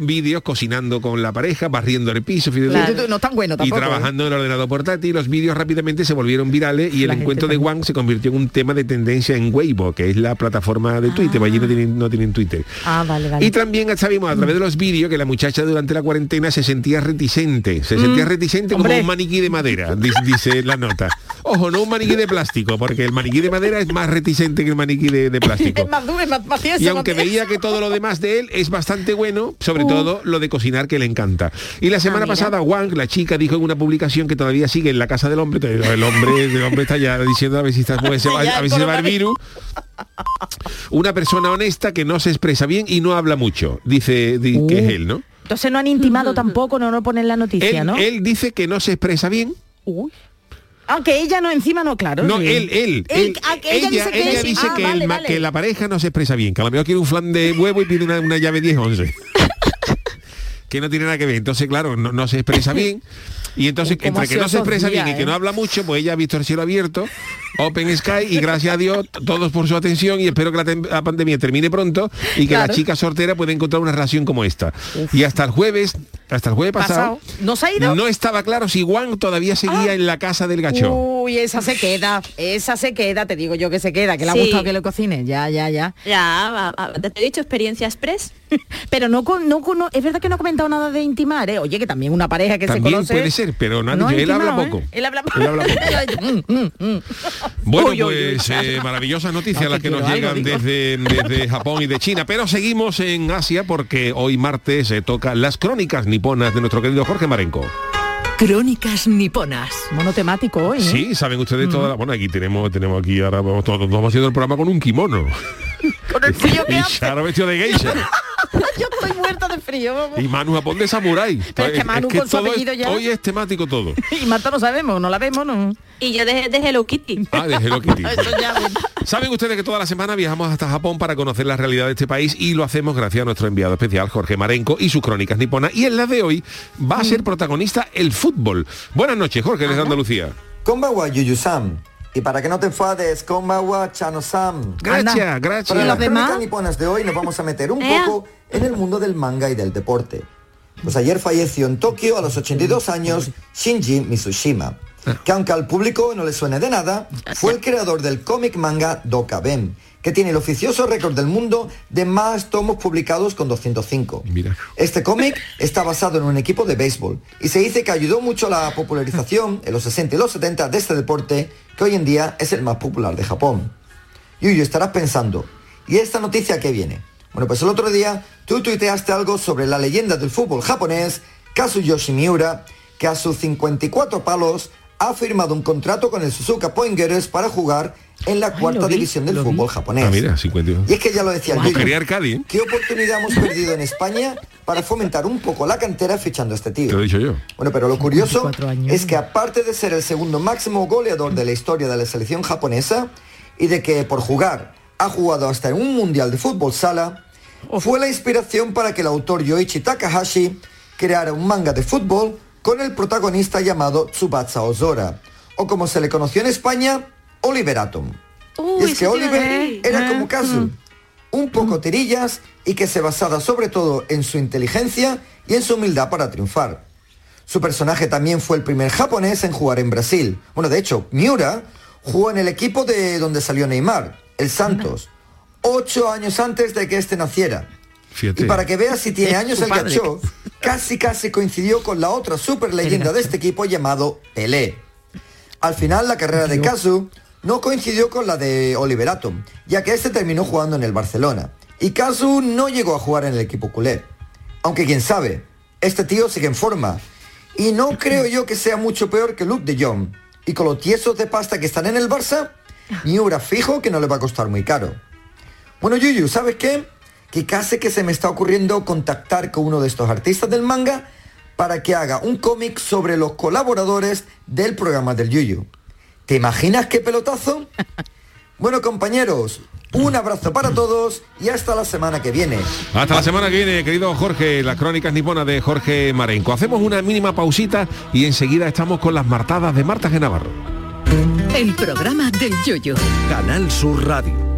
S2: vídeos cocinando con la pareja, barriendo el piso,
S6: Claro. No tan bueno
S2: y
S6: tampoco. ¿eh?
S2: trabajando en el ordenador portátil. Los vídeos rápidamente se volvieron virales y el
S6: La
S2: encuentro de. Wang se convirtió en un tema de tendencia en Weibo, que es la plataforma de Twitter. Allí no tienen, no tienen Twitter.
S6: Ah, vale, vale.
S2: Y también sabimos a través de los vídeos que la muchacha durante la cuarentena se sentía reticente. Se sentía reticente como un maniquí de madera, di- dice la nota. Ojo, no un maniquí de plástico, porque el maniquí de madera es más reticente que el maniquí de, de plástico.
S6: Es más duro, es más, más
S2: Y aunque veía que todo lo demás de él es bastante bueno, sobre
S6: Uh.
S2: todo lo de cocinar que le encanta. Y la semana
S3: mira.
S2: pasada Wang, la chica, dijo en una publicación que todavía sigue en la casa del hombre, el hombre, el hombre está ya diciendo a ver si está, pues, se va, a ver si se va el virus. Una persona honesta que no se expresa bien y no habla mucho, dice di- que es él, ¿no?
S6: Entonces no han intimado tampoco, no lo ponen en la noticia,
S2: Él,
S6: ¿no?
S2: él dice que no se expresa bien.
S6: Uy. Aunque ella no encima no, claro.
S2: No,
S6: sí.
S2: él, él,
S6: ella, dice que,
S2: ella dice
S6: Ah,
S2: que,
S6: vale,
S2: el ma-
S6: vale.
S2: que la pareja no se expresa bien, que a lo mejor quiere un flan de huevo y pide una, una llave 10-11. que no tiene nada que ver. Entonces, claro, no, no se expresa bien. Y entonces, entre que no se expresa bien y que
S6: ¿eh?
S2: no habla mucho, pues ella ha visto el cielo abierto, Open Sky, y gracias a Dios, todos por su atención, y espero que la, pandemia termine pronto y que la chica soltera pueda encontrar una relación como esta. Y hasta el jueves, hasta el jueves pasado,
S6: Pasado. ¿No se ha ido?
S2: no estaba claro si Juan todavía seguía en la casa del gacho.
S6: Uy, esa se queda, esa se queda, te digo yo que se queda, que le ha gustado que lo cocine, ya, ya, ya.
S3: Ya, te he dicho experiencia express.
S6: Pero no, con- no, con- no- es verdad que no ha comentado nada de intimar, ¿eh? Oye, que también una pareja que
S2: También
S6: se conoce.
S2: puede ser, pero no ha dicho- él habla
S6: ¿eh?
S2: poco.
S6: Él habla
S2: Él habla
S6: Mm, mm, mm.
S2: Bueno,
S6: Uy, uy, uy,
S2: pues eh, maravillosas noticias
S6: No,
S2: las
S6: que
S2: que nos
S6: algo,
S2: llegan desde, desde Japón y de China. Pero seguimos en Asia porque hoy martes se toca las crónicas niponas de nuestro querido Jorge Marenco.
S4: Crónicas niponas.
S6: Monotemático hoy. ¿eh?
S2: Sí, saben ustedes todas las... Bueno, aquí tenemos, tenemos aquí ahora, vamos, todos vamos haciendo el programa con un kimono.
S6: Con el frío que
S2: y
S6: hace.
S2: Charo vestido de geisha.
S6: Yo estoy muerta de frío. vamos.
S2: Y Manu Japón de samurái.
S6: Pero es que Manu con su
S2: es-
S6: apellido ya-
S2: Hoy es temático todo.
S6: Y Marta no sabemos, no la vemos, ¿no?
S3: Y yo de, de Hello Kitty.
S2: Ah, de Hello Kitty.
S6: Eso ya, bueno.
S2: Saben ustedes que toda la semana viajamos hasta Japón para conocer la realidad de este país y lo hacemos gracias a nuestro enviado especial Jorge Marenco y sus crónicas niponas. Y en la de hoy va a ser protagonista el fútbol. Buenas noches, Jorge, desde Andalucía.
S7: Konbawa Yuyu-sam. Y para que no te enfades, Konbawa Chano-sam.
S2: Gracias,
S7: Para
S2: gracias.
S6: los
S7: las
S6: demás?
S7: niponas de hoy nos vamos a meter un poco en el mundo del manga y del deporte. Pues ayer falleció en Tokio a los 82 años Shinji Mitsushima, que aunque al público no le suene de nada, fue el creador del cómic manga Dokaben, que tiene el oficioso récord del mundo de más tomos publicados con 205.
S2: Mira.
S7: Este cómic está basado en un equipo de béisbol y se dice que ayudó mucho a la popularización en los 60 y los 70 de este deporte que hoy en día es el más popular de Japón. Yuyu, estarás pensando, ¿y esta noticia qué viene? Bueno, pues el otro día tú tuiteaste algo sobre la leyenda del fútbol japonés, Kazuyoshi Miura, que a sus 54 palos ha firmado un contrato con el Suzuka Poingers para jugar en la
S6: Ay,
S7: cuarta
S6: vi,
S7: división del
S6: vi.
S7: fútbol japonés.
S2: Ah, mira, 51.
S7: Y es que ya lo decía Yuyu.
S2: quería Arcadi, ¿eh?
S7: ¿Qué oportunidad hemos perdido en España para fomentar un poco la cantera fichando a este
S2: Te lo
S7: tío?
S2: he dicho yo.
S7: Bueno, pero lo curioso
S6: 24 años.
S7: es que aparte de ser el segundo máximo goleador de la historia de la selección japonesa y de que por jugar ha jugado hasta en un mundial de fútbol sala, fue la inspiración para que el autor Yoichi Takahashi creara un manga de fútbol con el protagonista llamado Tsubasa Ozora, o como se le conoció en España, Oliver Atom.
S3: Uy,
S7: y es que Oliver era como Kazu, un poco tirillas y que se basaba sobre todo en su inteligencia y en su humildad para triunfar. Su personaje también fue el primer japonés en jugar en Brasil. Bueno, de hecho, Miura jugó en el equipo de donde salió Neymar, el Santos, ocho años antes de que este naciera.
S2: Fíjate.
S7: Y para que veas si tiene años el gacho, casi casi coincidió con la otra super leyenda de este equipo llamado Pelé. Al final la carrera de Kazu no coincidió con la de Oliver Atom, ya que este terminó jugando en el Barcelona. Y Kazu no llegó a jugar en el equipo culé. Aunque quién sabe, este tío sigue en forma. Y no creo yo que sea mucho peor que Luke de Jong. Y con los tiesos de pasta que están en el Barça, Miura fijo que no le va a costar muy caro. Bueno, Yuyu, ¿sabes qué? Que casi que se me está ocurriendo contactar con uno de estos artistas del manga para que haga un cómic sobre los colaboradores del programa del Yuyu. ¿Te imaginas qué pelotazo? Bueno, compañeros, un abrazo para todos y hasta la semana que viene.
S2: Hasta la semana que viene, querido Jorge, las crónicas niponas de Jorge Marenco. Hacemos una mínima pausita y enseguida estamos con las martadas de Marta G. Navarro.
S4: El programa del yoyo.
S8: Canal Sur Radio.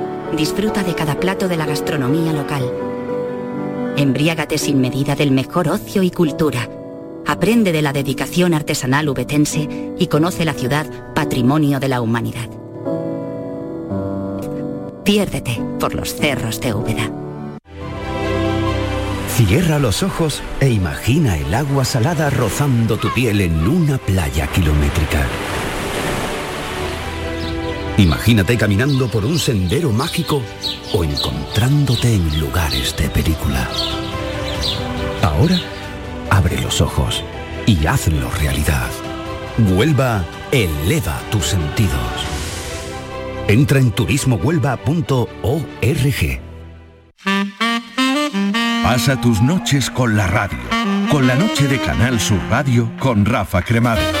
S9: Disfruta de cada plato de la gastronomía local. Embriágate sin medida del mejor ocio y cultura. Aprende de la dedicación artesanal ubetense y conoce la ciudad patrimonio de la humanidad. Piérdete por los cerros de Úbeda.
S10: Cierra los ojos e imagina el agua salada rozando tu piel en una playa kilométrica. Imagínate caminando por un sendero mágico o encontrándote en lugares de película. Ahora, abre los ojos y hazlo realidad. Huelva eleva tus sentidos. Entra en turismohuelva.org.
S11: Pasa tus noches con la radio, con la noche de Canal Sur Radio con Rafa Cremades.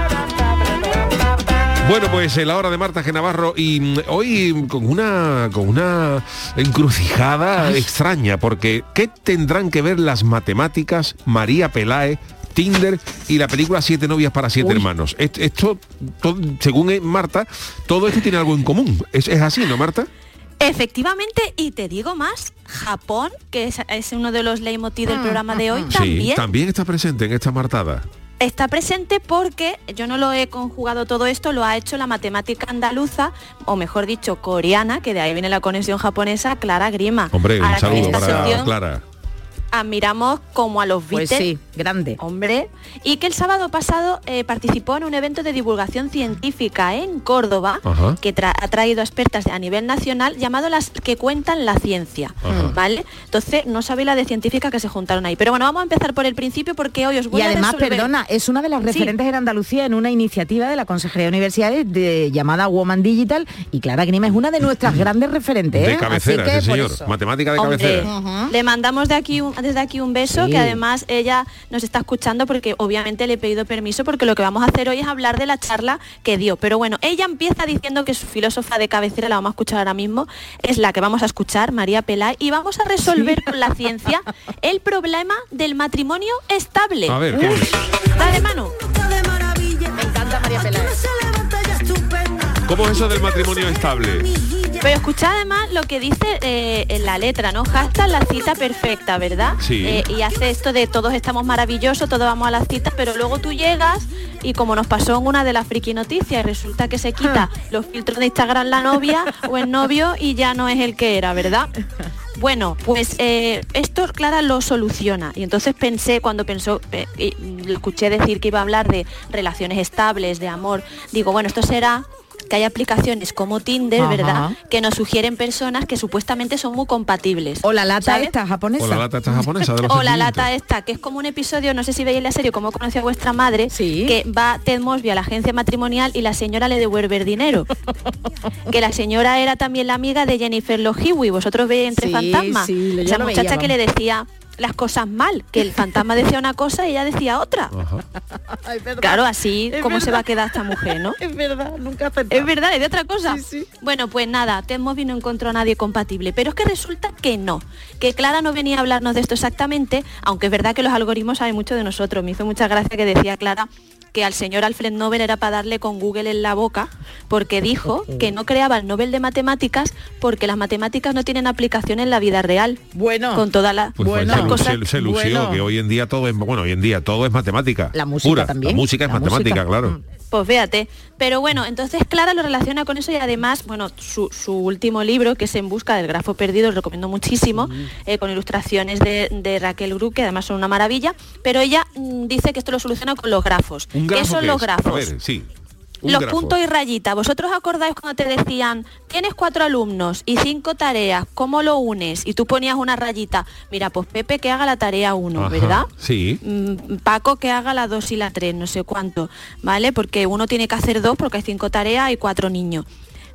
S2: Bueno, pues en la hora de Marta G. Navarro y mm, hoy con una con una encrucijada extraña, porque ¿qué tendrán que ver las matemáticas, María Pelae, Tinder y la película Siete novias para siete
S3: Uy.
S2: hermanos? Est- Esto, todo- según eh, Marta, todo esto tiene algo en común. Es, es así, ¿no, Marta?
S3: Efectivamente, y te digo más, Japón, que es, es uno de los leitmotiv del programa de hoy,
S2: Sí,
S3: también
S2: también está presente en esta martada.
S3: Está presente porque yo no lo he conjugado todo esto, lo ha hecho la matemática andaluza, o mejor dicho, coreana, que de ahí viene la conexión japonesa, Clara Grima.
S2: Hombre, un saludo para Clara.
S3: Admiramos como a los
S6: Pues
S3: Beatles.
S6: sí, grande.
S3: Hombre, y que el sábado pasado eh, participó en un evento de divulgación científica en Córdoba,
S12: Ajá.
S3: que tra- ha traído a expertas a nivel nacional, llamado las que cuentan la ciencia,
S6: Ajá.
S3: ¿vale? Entonces, no sabéis la de científica que se juntaron ahí. Pero bueno, vamos a empezar por el principio porque hoy os voy
S6: Y
S3: a
S6: además,
S3: resolver-
S6: perdona, es una de las
S3: Sí.
S6: referentes en Andalucía en una iniciativa de la Consejería de Universidades de, llamada Woman Digital y Clara Grima es una de nuestras grandes referentes.
S2: De
S6: ¿eh?
S2: cabecera,
S6: Así que
S2: sí,
S6: por
S2: señor. Matemática de
S3: Hombre,
S2: cabecera.
S3: le mandamos de aquí un- desde aquí un beso,
S6: Sí.
S3: que además ella nos está escuchando porque obviamente le he pedido permiso porque lo que vamos a hacer hoy es hablar de la charla que dio. Pero bueno, ella empieza diciendo que su filósofa de cabecera, la vamos a escuchar ahora mismo, es la que vamos a escuchar, María Pelay, y vamos a resolver con la ciencia el problema del matrimonio estable.
S2: A ver, ¿qué es?
S3: Dale, Manu.
S6: Me encanta María
S2: ¿Cómo es eso del matrimonio estable?
S3: Pero escucha además lo que dice eh, en la letra, ¿no? Hashtag la cita perfecta, ¿verdad?
S2: Sí.
S3: Eh, y hace esto de todos estamos maravillosos, todos vamos a la cita, pero luego tú llegas y como nos pasó en una de las friki noticias, resulta que se quita los filtros de Instagram la novia o el novio y ya no es el que era, ¿verdad? Bueno, pues eh, esto Clara lo soluciona y entonces pensé cuando pensó, eh, y escuché decir que iba a hablar de relaciones estables, de amor, digo, bueno, esto será que hay aplicaciones como Tinder,
S6: Ajá.
S3: ¿verdad? Que nos sugieren personas que supuestamente son muy compatibles.
S6: O la lata
S3: ¿sabes?
S6: esta japonesa.
S2: O la lata esta japonesa de los
S3: O la lata esta, que es como un episodio, no sé si veis la serie, como conoció a vuestra madre, que va Ted Mosby a la agencia matrimonial y la señora le devuelve el dinero. que la señora era también la amiga de Jennifer Lohiwi, vosotros veis entre
S6: Sí,
S3: fantasmas.
S6: sí,
S3: Esa
S6: veía,
S3: muchacha que le decía las cosas mal, que el fantasma decía una cosa y ella decía otra. Claro, así
S6: Es
S3: cómo se va a quedar esta mujer, ¿no?
S6: Es verdad, nunca
S3: Es verdad, es de otra cosa. Bueno, pues nada, Ted Mosby no encontró a nadie compatible, pero es que resulta que no, que Clara no venía a hablarnos de esto exactamente, aunque es verdad que los algoritmos saben mucho de nosotros. Me hizo mucha gracia que decía Clara que al señor Alfred Nobel era para darle con Google en la boca, porque dijo que no creaba el Nobel de Matemáticas porque las matemáticas no tienen aplicación en la vida real.
S6: Bueno.
S3: Con toda la
S2: Pues fue-
S3: las cosas-
S2: se- se lució que hoy en día todo es bueno hoy en día todo es matemática
S3: La música
S2: pura.
S3: también.
S2: la música es
S3: La
S2: matemática
S3: música.
S2: claro
S3: Pues fíjate. Pero bueno, entonces Clara lo relaciona con eso y además, bueno, su, su último libro, que es En busca del grafo perdido, lo recomiendo muchísimo, eh, con ilustraciones de, de Raquel Gru, que además son una maravilla, pero ella mm, dice que esto lo soluciona con los grafos.
S2: Un
S3: ¿Qué
S2: grafo
S3: son
S2: qué
S3: los
S2: es?
S3: grafos?
S2: a ver sí un
S3: Los
S2: grafo.
S3: puntos y rayita. ¿Vosotros acordáis cuando te decían, tienes cuatro alumnos y cinco tareas, ¿cómo lo unes? Y tú ponías una rayita. Mira, pues Pepe que haga la tarea uno,
S2: Ajá,
S3: ¿verdad?
S2: sí
S3: Mm, Paco que haga la 2 y la 3, no sé cuánto, ¿vale? Porque uno tiene que hacer dos porque hay cinco tareas y cuatro niños.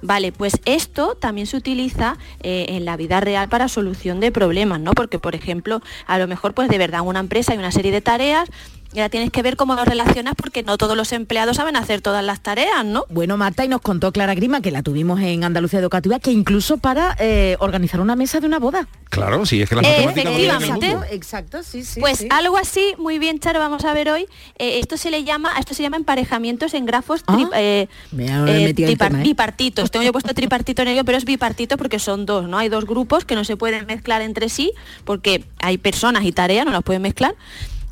S3: Vale, pues esto también se utiliza eh, en la vida real para solución de problemas, ¿no? Porque, por ejemplo, a lo mejor, pues de verdad, en una empresa hay una serie de tareas y ahora tienes que ver cómo lo relacionas porque no todos los empleados saben hacer todas las tareas, ¿no?
S6: Bueno, Marta, y nos contó Clara Grima, que la tuvimos en Andalucía Educativa, que incluso para eh, organizar una mesa de una boda.
S2: claro sí es que las matemáticas el
S3: Efectivamente.
S6: Exacto, sí, sí.
S3: Pues
S6: sí.
S3: algo así, muy bien, Charo, vamos a ver hoy. Eh, esto se le llama, esto se llama emparejamientos en grafos tri- eh,
S6: Me
S3: eh, tripar-
S6: tema, ¿eh?
S3: bipartitos. Tengo yo puesto tripartito en ello, pero es bipartito porque son dos, ¿no? Hay dos grupos que no se pueden mezclar entre sí porque hay personas y tareas, no las pueden mezclar.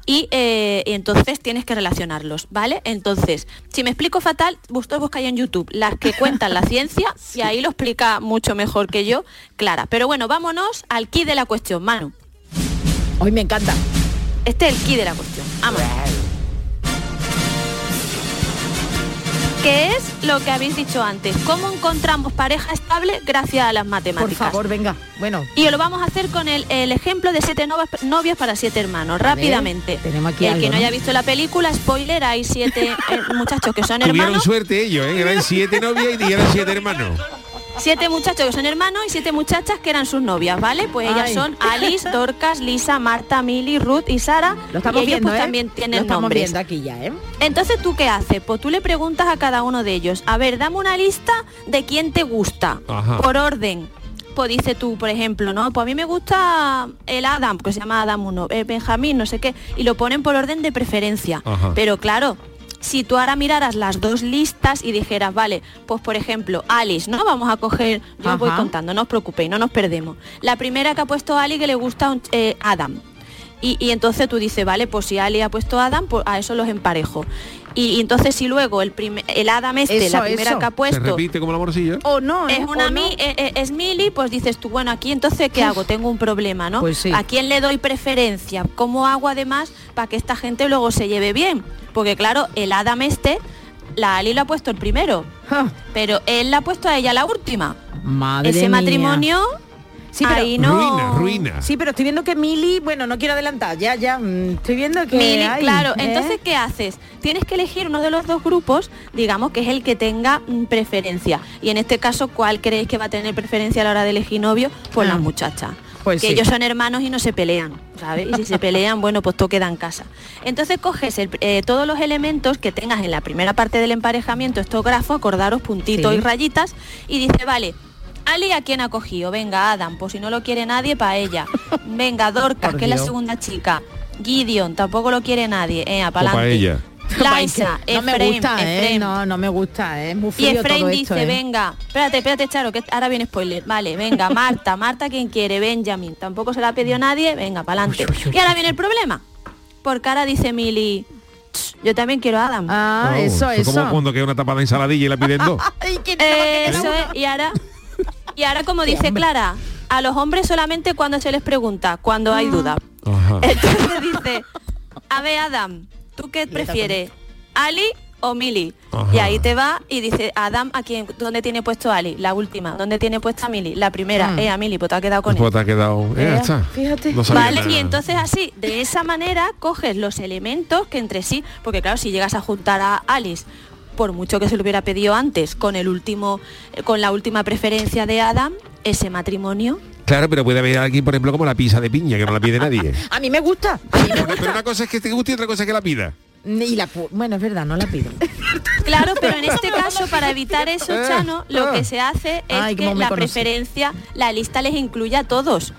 S3: Y, eh, y entonces tienes que relacionarlos, ¿vale? Entonces, si me explico fatal, vosotros buscáis en YouTube las que cuentan la ciencia y ahí lo explica mucho mejor que yo, Clara. Pero bueno, vámonos al key de la cuestión, Manu.
S6: Hoy me encanta.
S3: Este es el key de la cuestión. Vamos. ¿Qué es lo que habéis dicho antes? ¿Cómo encontramos pareja estable gracias a las
S6: Por
S3: matemáticas?
S6: favor, venga. Bueno,
S3: Y lo vamos a hacer con el, el ejemplo de siete novas- novias para siete hermanos, rápidamente.
S6: tenemos aquí
S3: el que no,
S6: ¿no?
S3: haya visto la película, spoiler, hay siete eh, muchachos que son
S2: tuvieron
S3: hermanos.
S2: suerte ellos ¿eh? eran siete novias y eran siete hermanos
S3: Siete muchachos que son hermanos y siete muchachas que eran sus novias, ¿vale? Pues ellas
S6: Ay.
S3: son Alice, Dorcas, Lisa, Marta, Mili, Ruth y Sara.
S6: lo estamos
S3: y ellos
S6: viendo,
S3: pues,
S6: ¿eh?
S3: también
S6: Lo
S3: tienen
S6: estamos
S3: nombres.
S6: viendo aquí ya, ¿eh?
S3: Entonces, ¿tú qué haces? Pues tú le preguntas a cada uno de ellos, a ver, dame una lista de quién te gusta,
S2: Ajá.
S3: por orden. Pues dice tú, por ejemplo, ¿no? Pues a mí me gusta el Adam, que se llama Adam uno, el Benjamín, no sé qué, y lo ponen por orden de preferencia.
S12: Ajá.
S3: Pero claro, si tú ahora miraras las dos listas y dijeras, vale, pues por ejemplo, Alice, ¿no? Vamos a coger, yo os voy
S6: Ajá.
S3: contando, no os preocupéis, no nos perdemos. La primera que ha puesto Ali que le gusta un- eh, Adam. Y, y entonces tú dices, vale, pues si Ali ha puesto Adam, pues a eso los emparejo. Y, y entonces si luego el, prime- el Adam este,
S6: Eso,
S3: la primera
S6: eso.
S3: que ha
S2: se
S3: puesto,
S2: repite como la morcilla
S6: O no, ¿eh?
S3: es una
S6: no.
S3: mi- eh, eh, es Mili, pues dices tú, bueno, aquí entonces ¿qué hago? Tengo un problema, ¿no?
S6: Pues sí.
S3: ¿A quién le doy preferencia? ¿Cómo hago además para que esta gente luego se lleve bien? Porque claro, el Adam este, la Ali lo ha puesto el primero,
S6: Ah,
S3: pero él la ha puesto a ella la última.
S6: Madre
S3: Ese
S6: mía.
S3: matrimonio,
S6: Sí, pero-
S3: ahí no...
S2: ruina ruina
S6: Sí, pero estoy viendo que Mili, bueno, no quiero adelantar, ya, ya, mm, estoy viendo que
S3: Mili,
S6: hay,
S3: claro,
S6: ¿eh?
S3: entonces ¿qué haces? Tienes que elegir uno de los dos grupos, digamos que es el que tenga mm, preferencia. Y en este caso, ¿cuál creéis que va a tener preferencia a la hora de elegir novio? Pues
S6: Ah.
S3: las muchachas.
S6: Pues
S3: que
S6: sí.
S3: ellos son hermanos y no se pelean, ¿sabes? Y si se pelean, bueno, pues todo queda en casa. Entonces coges el- eh, todos los elementos que tengas en la primera parte del emparejamiento, estos grafos, acordaros puntitos
S6: Sí.
S3: y rayitas, y dice, vale, Ali a quién ha cogido, venga Adam, pues si no lo quiere nadie, para ella. Venga Dorcas, que es la segunda chica. Gideon, tampoco lo quiere nadie, eh, para
S2: ella
S3: Laisa,
S6: no me gusta, ¿eh? No, no me gusta, ¿eh? es muy
S3: Y
S6: frío
S3: Efraín
S6: todo
S3: dice,
S6: esto, ¿eh?
S3: venga, espérate, espérate, Charo, que ahora viene spoiler. Vale, venga, Marta, Marta quien quiere, Benjamin. Tampoco se la ha pedido nadie, venga, para adelante. Y ahora viene el problema. Porque ahora dice Mili, "Ch, yo también quiero a Adam.
S6: Ah,
S2: Oh,
S6: eso,
S2: es como
S6: eso.
S2: cuando queda una tapa de ensaladilla y la piden dos.
S3: Eh, eso es, y ahora, y ahora como dice Clara, a los hombres solamente cuando se les pregunta, cuando hay duda.
S2: Ajá.
S3: Entonces dice, a ver Adam, ¿tú qué prefieres? ¿Ali o Mili?
S2: Ajá.
S3: Y ahí te va y dice, Adam, ¿a quién? ¿Dónde tiene puesto Ali? La última. ¿Dónde tiene puesta Mili? La primera.
S6: Mm.
S3: Eh, a Mili, pues te ha quedado con
S2: Pues
S3: él.
S2: te ha quedado. eh, está.
S6: fíjate.
S2: No
S3: Vale,
S2: nada.
S3: y entonces así, de esa manera coges los elementos que entre sí, porque claro, si llegas a juntar a Alice, por mucho que se lo hubiera pedido antes, con el último, eh, con la última preferencia de Adam, ese matrimonio.
S2: Claro, pero puede haber alguien, por ejemplo, como la pizza de piña, que no la pide nadie.
S6: A mí me gusta.
S2: pero, pero una cosa es que te guste y otra cosa es que la pida.
S6: Y la pu- bueno, es verdad, no la pido.
S3: Claro, pero en este caso, para evitar eso,
S2: Eh,
S3: Chano, lo
S2: ah.
S3: que se hace es
S6: Ay,
S3: que la
S6: conoce.
S3: preferencia, la lista les incluye a todos.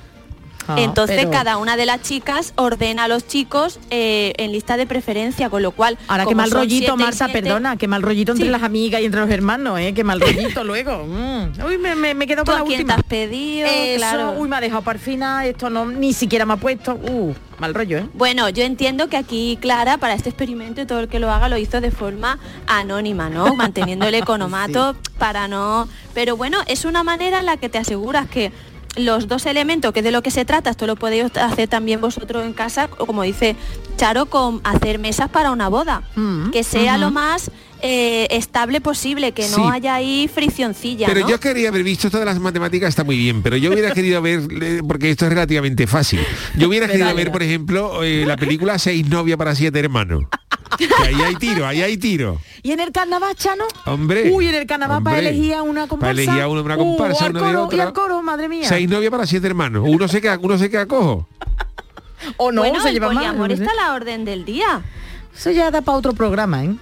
S6: Ah,
S3: Entonces
S6: pero-
S3: cada una de las chicas ordena a los chicos eh, en lista de preferencia, con lo cual...
S6: Ahora qué mal rollito, Marta,
S3: siete,
S6: perdona, qué mal rollito entre
S3: Sí.
S6: las amigas y entre los hermanos, ¿eh? Qué mal rollito luego. Mm. Uy, me, me, me quedo
S3: ¿Tú
S6: con la
S3: quién
S6: última.
S3: te has pedido?
S6: Eso,
S3: Claro.
S6: uy, me ha dejado parfina, esto no, ni siquiera me ha puesto. Uh, mal rollo, ¿eh?
S3: Bueno, yo entiendo que aquí Clara para este experimento y todo el que lo haga lo hizo de forma anónima, ¿no? Manteniendo el economato para no... Pero bueno, es una manera en la que te aseguras que los dos elementos, que es de lo que se trata, esto lo podéis hacer también vosotros en casa, o como dice Charo, con hacer mesas para una boda.
S6: Mm,
S3: que sea lo más eh, estable posible, que no
S2: Sí.
S3: haya ahí friccioncilla,
S2: Pero
S3: ¿no?
S2: yo quería haber visto esto de las matemáticas está muy bien, pero yo hubiera querido ver, porque esto es relativamente fácil, yo hubiera querido ver, por ejemplo, eh, la película Seis novias para siete hermanos. Que ahí hay tiro, ahí hay tiro.
S6: ¿Y en el carnaval, Chano?
S2: Hombre.
S6: Uy, en el carnaval para
S2: hombre.
S6: elegir a una comparsa.
S2: Para elegir a una, una comparsa,
S6: Uh,
S2: de otra.
S6: Y al coro, madre mía.
S2: Seis novias para siete hermanos. Uno se queda, uno se queda cojo.
S6: O no,
S3: bueno,
S6: se
S3: el
S6: lleva mal.
S3: poliamor
S6: no sé.
S3: está la orden del día.
S6: Eso ya da para otro programa, ¿eh?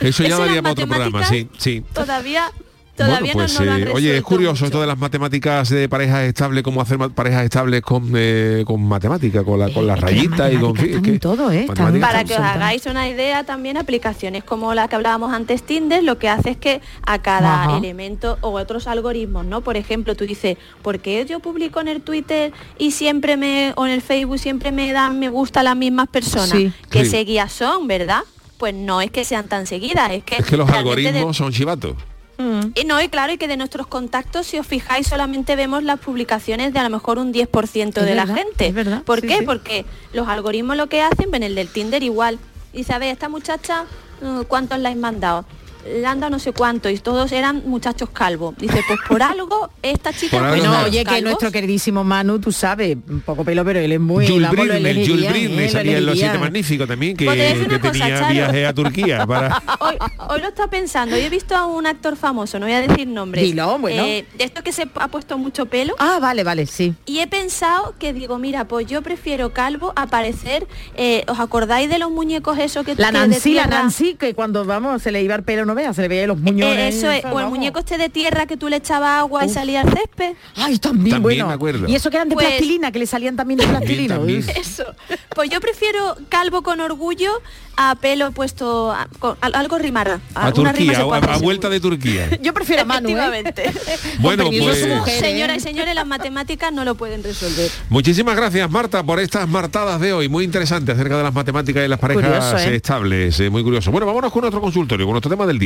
S2: Eso ya daría para otro programa, sí, sí.
S3: Todavía, todavía
S2: bueno, pues
S3: no, no lo han
S2: eh, oye, es curioso
S3: mucho.
S2: esto de las matemáticas de parejas estables, cómo hacer parejas estables con, eh, con matemática, con, la, con las
S6: que las
S2: rayitas y con... es que-
S6: todo, ¿eh?
S3: Para que os hagáis una idea, también aplicaciones como la que hablábamos antes, Tinder, lo que hace es que a cada
S6: Ajá.
S3: elemento o otros algoritmos, ¿no? Por ejemplo, tú dices, ¿por qué yo publico en el Twitter y siempre me, o en el Facebook siempre me dan me gusta las mismas personas?
S6: Sí.
S3: ¿Qué
S2: Sí.
S3: seguidas son, verdad? Pues no es que sean tan seguidas, es que...
S2: Es que los
S3: de-
S2: algoritmos son chivatos.
S3: Y no, y claro, y que de nuestros contactos, si os fijáis, solamente vemos las publicaciones de a lo mejor un 10% de la gente.
S6: es verdad,
S3: ¿Por
S6: sí,
S3: qué?
S6: sí.
S3: Porque los algoritmos lo que hacen, ven el del Tinder igual. Y sabe, esta muchacha, uh, ¿cuántos la han mandado? Dado no sé cuánto y todos eran muchachos calvos. Dice, pues por algo esta chica...
S2: Por
S6: Bueno, oye, que nuestro queridísimo Manu, tú sabes, un poco pelo, pero él es muy...
S2: Jules Brindle, Jules
S6: ¿eh? Lo
S2: salía en Los. Siete Magníficos también, que,
S3: Pues
S2: que
S3: una cosa,
S2: tenía
S3: Charo.
S2: viaje a Turquía para...
S3: Hoy, hoy lo está pensando. Yo he visto a un actor famoso, no voy a decir nombres.
S6: Dilo, bueno.
S3: eh, de esto que se ha puesto mucho pelo.
S6: Ah, vale, vale, sí.
S3: Y he pensado que digo, mira, pues yo prefiero calvo a parecer, eh, ¿os acordáis de los muñecos esos que
S6: La Nancy, la? Nancy, que cuando vamos se le iba el pelo, no vea, se le veía los muñones.
S3: Eh, eso es, o el muñeco este de tierra que tú le echabas agua y salía al césped.
S6: Ay, también,
S2: También
S6: bueno.
S2: me acuerdo.
S6: Y eso que eran de
S3: Pues-
S6: plastilina, que le salían también de plastilina.
S2: también.
S3: Eso. Pues yo prefiero calvo con orgullo a pelo puesto, a- con- a- algo rimará.
S2: A Turquía, a, vuelta de Turquía.
S6: Yo prefiero a Manu, ¿eh?
S3: Efectivamente.
S2: Bueno, pues...
S3: Señoras y señores, las matemáticas no lo pueden resolver.
S2: Muchísimas gracias Marta por estas martadas de hoy, muy interesante acerca de las matemáticas y las parejas
S6: Curioso, ¿eh?
S2: estables, eh, muy curioso. Bueno, vámonos con otro consultorio, con nuestro tema del día.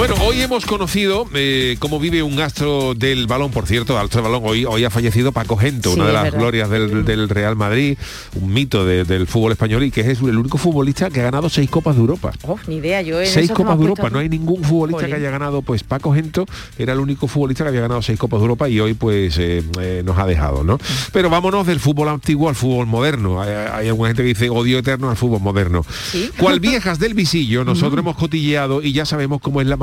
S2: Bueno, hoy hemos conocido eh, cómo vive un astro del balón, por cierto, astro del balón, hoy, hoy ha fallecido Paco Gento,
S6: Sí,
S2: una de las
S6: verdad.
S2: glorias del, del Real Madrid, un mito de- del fútbol español y que es el único futbolista que ha ganado seis Copas de Europa.
S6: Oh, ni idea, yo en
S2: Seis Copas de
S6: puesto-
S2: Europa, no hay ningún futbolista que haya ganado, pues Paco Gento era el único futbolista que había ganado seis Copas de Europa y hoy pues eh, eh, nos ha dejado, ¿no? Pero vámonos del fútbol antiguo al fútbol moderno. Hay, hay alguna gente que dice odio eterno al fútbol moderno.
S6: Sí.
S2: Cual viejas del visillo, nosotros hemos cotilleado y ya sabemos cómo es la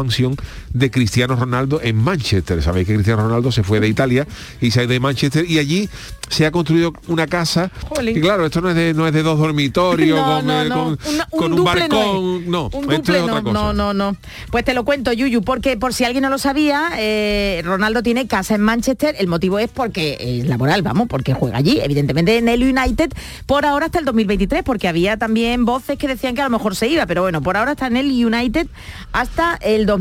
S2: de Cristiano Ronaldo en Manchester. Sabéis que Cristiano Ronaldo se fue de Italia y se ha ido de Manchester y allí se ha construido una casa
S6: Jolín.
S2: y claro, esto no es de, no es de dos dormitorios
S6: No,
S2: con,
S6: no,
S2: eh, con-
S6: Una- un
S2: con un,
S6: no Un
S2: esto es otra
S6: no,
S2: cosa.
S6: no, no, no. Pues te lo cuento, Yuyu, porque por si alguien no lo sabía, eh, Ronaldo tiene casa en Manchester. El motivo es porque es laboral, vamos, porque juega allí, evidentemente en el United, por ahora hasta el 2023, porque había también voces que decían que a lo mejor se iba, pero bueno, por ahora está en el United hasta el 2023,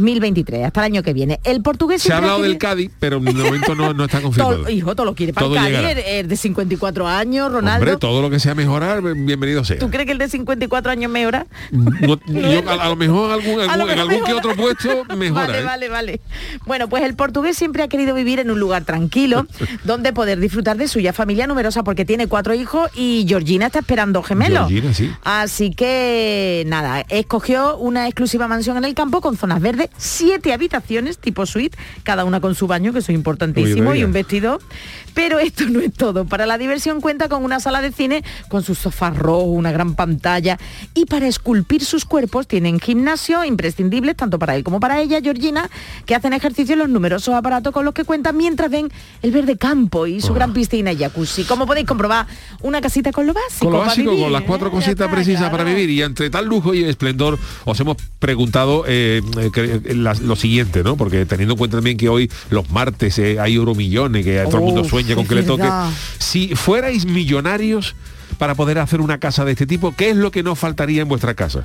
S6: hasta el año que viene. El portugués
S2: Se ha hablado del Cádiz, pero de momento no, no está confirmado.
S6: Todo- hijo, todo lo quiere para
S2: Todo
S6: el Cádiz, el- de 54 años, Ronaldo.
S2: Hombre, todo lo que sea mejorar, bienvenido sea.
S6: ¿Tú crees que el de 54 años mejora?
S2: No- yo, a, a lo mejor algún,
S6: A lo
S2: algún- en algún que otro puesto mejora.
S6: Vale,
S2: ¿eh?
S6: vale, vale. Bueno, pues el portugués siempre ha querido vivir en un lugar tranquilo, donde poder disfrutar de suya familia numerosa, porque tiene cuatro hijos y Georgina está esperando gemelos.
S2: Georgina, sí.
S6: Así que nada, escogió una exclusiva mansión en el campo con zonas verdes, siete habitaciones tipo suite, cada una con su baño, que eso es importantísimo, y un vestido. Pero esto no es todo. Para la diversión cuenta con una sala de cine con sus sofás rojos, una gran pantalla. Y para esculpir sus cuerpos tienen gimnasio imprescindibles tanto para él como para ella, Georgina, que hacen ejercicio en los numerosos aparatos con los que cuentan mientras ven el verde campo y su gran piscina y jacuzzi. Como podéis comprobar, una casita con lo básico.
S2: Con lo básico,
S6: vivir,
S2: con las
S6: ¿eh?
S2: cuatro cositas precisas para vivir y entre tal lujo y esplendor os hemos preguntado eh, eh, lo siguiente, ¿no? Porque teniendo en cuenta también que hoy los martes eh, hay euromillones, que todo el mundo sueña con que le toque. Si fuerais millonarios para poder hacer una casa de este tipo, ¿qué es lo que nos faltaría en vuestra casa?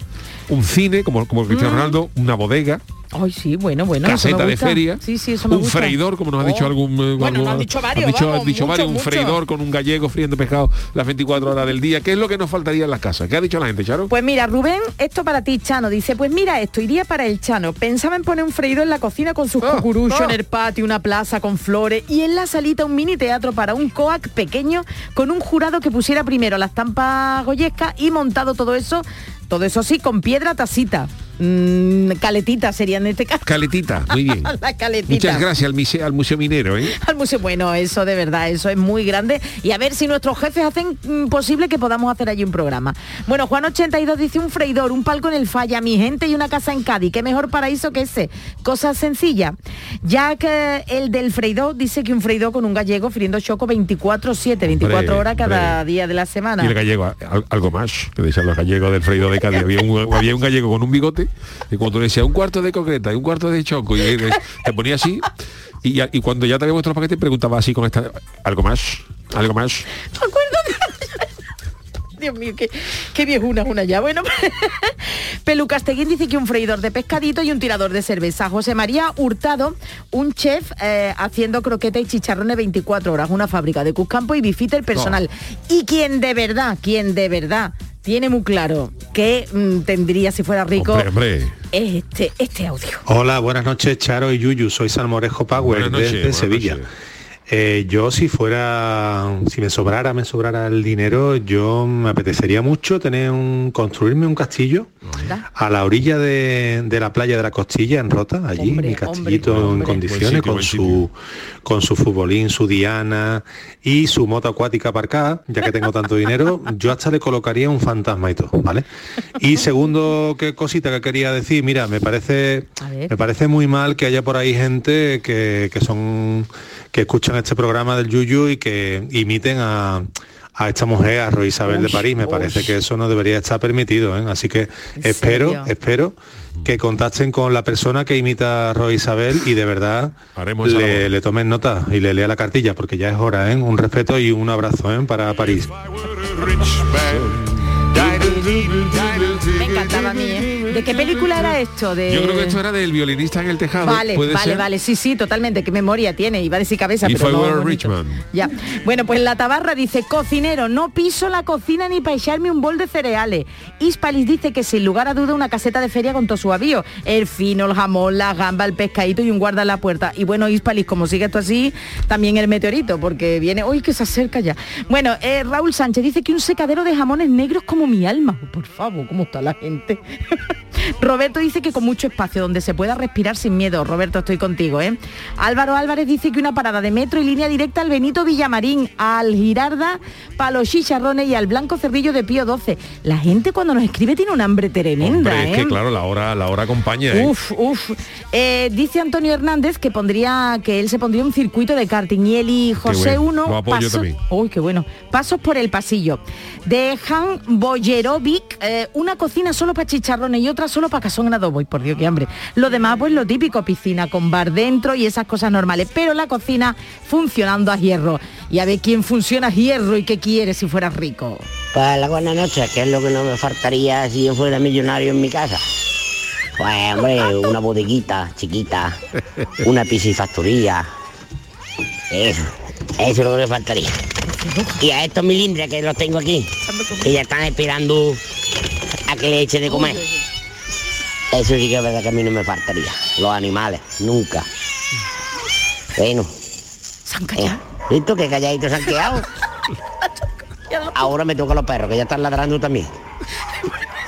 S2: Un cine, como, como Cristiano
S6: Mm.
S2: Ronaldo, una bodega,
S6: Ay, sí, bueno, bueno.
S2: caseta de feria,
S6: Sí, sí, eso me
S2: un
S6: gusta.
S2: freidor, como nos ha dicho
S6: Oh.
S2: algún... eh,
S6: Bueno,
S2: algún-
S6: nos han dicho varios,
S2: han dicho,
S6: vamos,
S2: han dicho
S6: mucho,
S2: varios, un freidor con un gallego friendo pescado las 24 horas del día. ¿Qué es lo que nos faltaría en las casas? ¿Qué ha dicho la gente, Charo?
S6: Pues mira, Rubén, esto para ti, Chano. Dice, pues mira, esto iría para el Chano. Pensaba en poner un freído en la cocina con sus cucuruchos, en el patio, una plaza con flores y en la salita un mini teatro para un coac pequeño con un jurado que pusiera primero la estampa goyesca y montado todo eso, todo eso sí, con piedra tacita. Mm, caletita sería en este caso.
S2: Caletita, muy bien.
S6: la caletita.
S2: Muchas gracias al, museo, al Museo Minero, ¿eh?
S6: al museo. Bueno, eso de verdad, eso es muy grande. Y a ver si nuestros jefes hacen mm, posible que podamos hacer allí un programa. Bueno, Juan 82 dice un freidor, un palco en el falla, mi gente y una casa en Cádiz. Qué mejor paraíso que ese. Cosa sencilla. Jack, eh, el del freidor, dice que un freidor con un gallego friendo choco 24-7, 24
S2: Hombre,
S6: horas cada día de la semana.
S2: Y el gallego, al- algo más, que decían los gallegos del freído de Cádiz. Había un, había un gallego con un bigote y cuando le decía un cuarto de concreta y un cuarto de choco y te ponía así y, ya- y cuando ya te había puesto los paquetes preguntaba así con esta, algo más, algo más.
S6: Me acuerdo de- Dios mío, qué, qué viejuna una ya. Bueno, Pelu Casteguín dice que un freidor de pescadito y un tirador de cerveza. José María Hurtado, un chef eh, haciendo croqueta y chicharrones 24 horas. Una fábrica de Cuscampo y bifiter personal. Y quien de verdad, quien de verdad tiene muy claro que mm, tendría si fuera rico
S2: Hombre, hombre.
S6: es este, este audio.
S12: Hola, buenas noches Charo y Yuyu, soy Salmorejo Power
S2: Buenas noches,
S12: desde
S2: buenas
S12: Sevilla.
S2: noches.
S12: Eh, yo si fuera, si me sobrara, me sobrara el dinero, yo me apetecería mucho tener un, construirme un castillo a la orilla de, de la playa de la Costilla en Rota, allí, mi castillito en condiciones,
S2: sitio,
S12: con su con su futbolín, su diana y su moto acuática aparcada, ya que tengo tanto dinero, yo hasta le colocaría un fantasma y todo, ¿vale? Y segundo, qué cosita que quería decir, mira, me parece me parece muy mal que haya por ahí gente que, que son que escuchan este programa del Yuyu y que imiten a a esta mujer, a Roy Isabel de
S2: Uy,
S12: París, me
S2: uy.
S12: parece que eso no debería estar permitido, ¿eh? así que espero,
S2: serio?
S12: espero que contacten con la persona que imita a Roy Isabel y de verdad le, le tomen nota y le lea la cartilla, porque ya es hora, ¿eh? un respeto y un abrazo ¿eh? para París.
S6: Me encantaba a mí, ¿eh? ¿De qué película era esto? De...
S2: Yo creo que esto era del violinista en el tejado.
S6: Vale,
S2: ¿puede
S6: vale,
S2: ser?
S6: vale, sí, sí, totalmente, qué memoria tiene, iba a decir cabeza,
S2: Y
S6: pero
S2: fue
S6: no.
S2: Richman.
S6: Ya. Bueno, pues la tabarra dice, cocinero, no piso la cocina ni para echarme un bol de cereales. Hispalis dice que sin lugar a duda una caseta de feria con todo su avío. El fino, el jamón, la gamba, el pescadito y un guarda en la puerta. Y bueno, Hispalis, como sigue esto así, también el meteorito, porque viene, uy, que se acerca ya. Bueno, eh, Raúl Sánchez dice que un secadero de jamones negros como mi alma. Por favor, ¿cómo está la gente? Roberto dice que con mucho espacio, donde se pueda respirar sin miedo. Roberto, estoy contigo, ¿eh? Álvaro Álvarez dice que una parada de metro y línea directa al Benito Villamarín, al Girarda, Palos Chicharrones y al Blanco Cerrillo de Pío 12. La gente cuando nos escribe tiene un hambre tremenda,
S2: Hombre, es
S6: ¿eh?
S2: que claro, la hora, la hora acompaña. ¿eh?
S6: Uf, uf. Eh, dice Antonio Hernández que pondría que él se pondría un circuito de karting y él y José
S2: bueno,
S6: uno. Uy, qué bueno. Pasos por el pasillo. De Han Boyerovic, eh, una cocina solo para chicharrones y otra solo para cazón en adobo. Y por Dios, qué hambre. Lo demás, pues lo típico, piscina con bar dentro y esas cosas normales. Pero la cocina funcionando a hierro. Y a ver quién funciona a hierro y qué quiere si fuera rico.
S13: Para la buena noche, que es lo que no me faltaría si yo fuera millonario en mi casa. Pues hombre, una bodeguita chiquita, una piscifactoría. Eso, eso es lo que me faltaría. Y a estos milindres que los tengo aquí, que ya están esperando a que le eche de comer. Eso sí que es verdad que a mí no me faltaría. Los animales, nunca. Bueno. Eh, ¿Visto que calladitos se han quedado? Ahora me toca los perros, que ya están ladrando también.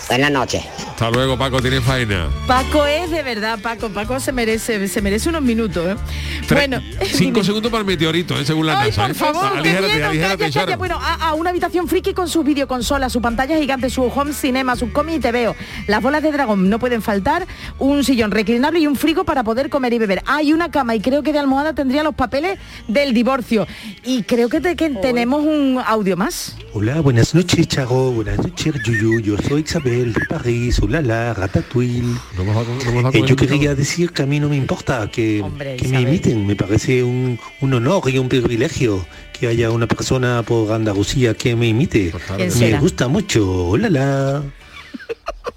S13: Buenas noches.
S2: Hasta luego, Paco, tiene faena.
S6: Paco es de verdad, Paco. Paco se merece, se merece unos minutos. ¿eh? Bueno,
S2: Cinco segundos para el meteorito, ¿eh? según la
S6: Ay,
S2: NASA.
S6: por
S2: ¿eh?
S6: favor,
S2: Aligérate,
S6: miedo,
S2: aligérate,
S6: calla, calla.
S2: Charo.
S6: Bueno, a, a una habitación friki con sus videoconsolas, su pantalla gigante, su home cinema, su cómic y te veo. Las bolas de dragón no pueden faltar, un sillón reclinable y un frigo para poder comer y beber. Hay una cama y creo que de almohada tendría los papeles del divorcio. Y creo que, te- que tenemos un audio más.
S12: Hola, buenas noches, Charo. Buenas noches, Yuyu. Yo soy Isabel de París. Hola, la Ratatouille. Eh, yo quería decir que a mí no me importa que, que me imiten. Me parece un, un honor y un privilegio que haya una persona por Andalucía que me imite.
S6: ¿Quién
S12: Me
S6: será?
S12: gusta mucho. Hola, la.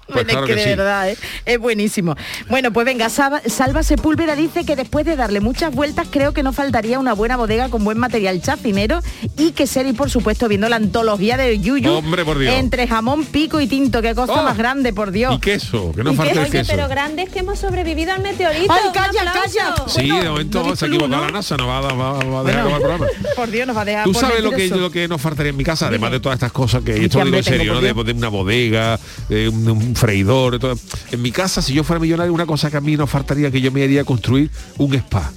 S6: Que, de verdad, ¿eh? es buenísimo. Bueno, pues venga, Salva, Salva Sepúlveda dice que después de darle muchas vueltas creo que no faltaría una buena bodega con buen material chacinero y que ser y por supuesto viendo la antología de Yuyu
S2: Hombre, por Dios.
S6: entre jamón, pico y tinto, qué cosa
S2: Oh.
S6: más grande, por Dios.
S2: Y queso, que no
S6: ¿Y
S2: falta el
S6: Oye, pero
S3: grande es que hemos sobrevivido al meteorito.
S6: Ay, calla, calla.
S2: Sí, de momento
S6: ¿no
S2: se ha equivocado la NASA, no va a, va, va a dejar
S6: Bueno,
S2: acabar el programa.
S6: Por Dios, nos va a dejar
S2: Tú sabes lo que,
S6: eso.
S2: lo que nos faltaría en mi casa, además de todas estas cosas que esto lo digo en serio, ¿no? de, de una bodega, de un, freidor, todo. En mi casa, si yo fuera millonario, una cosa que a mí nos faltaría que yo me iría a construir un spa.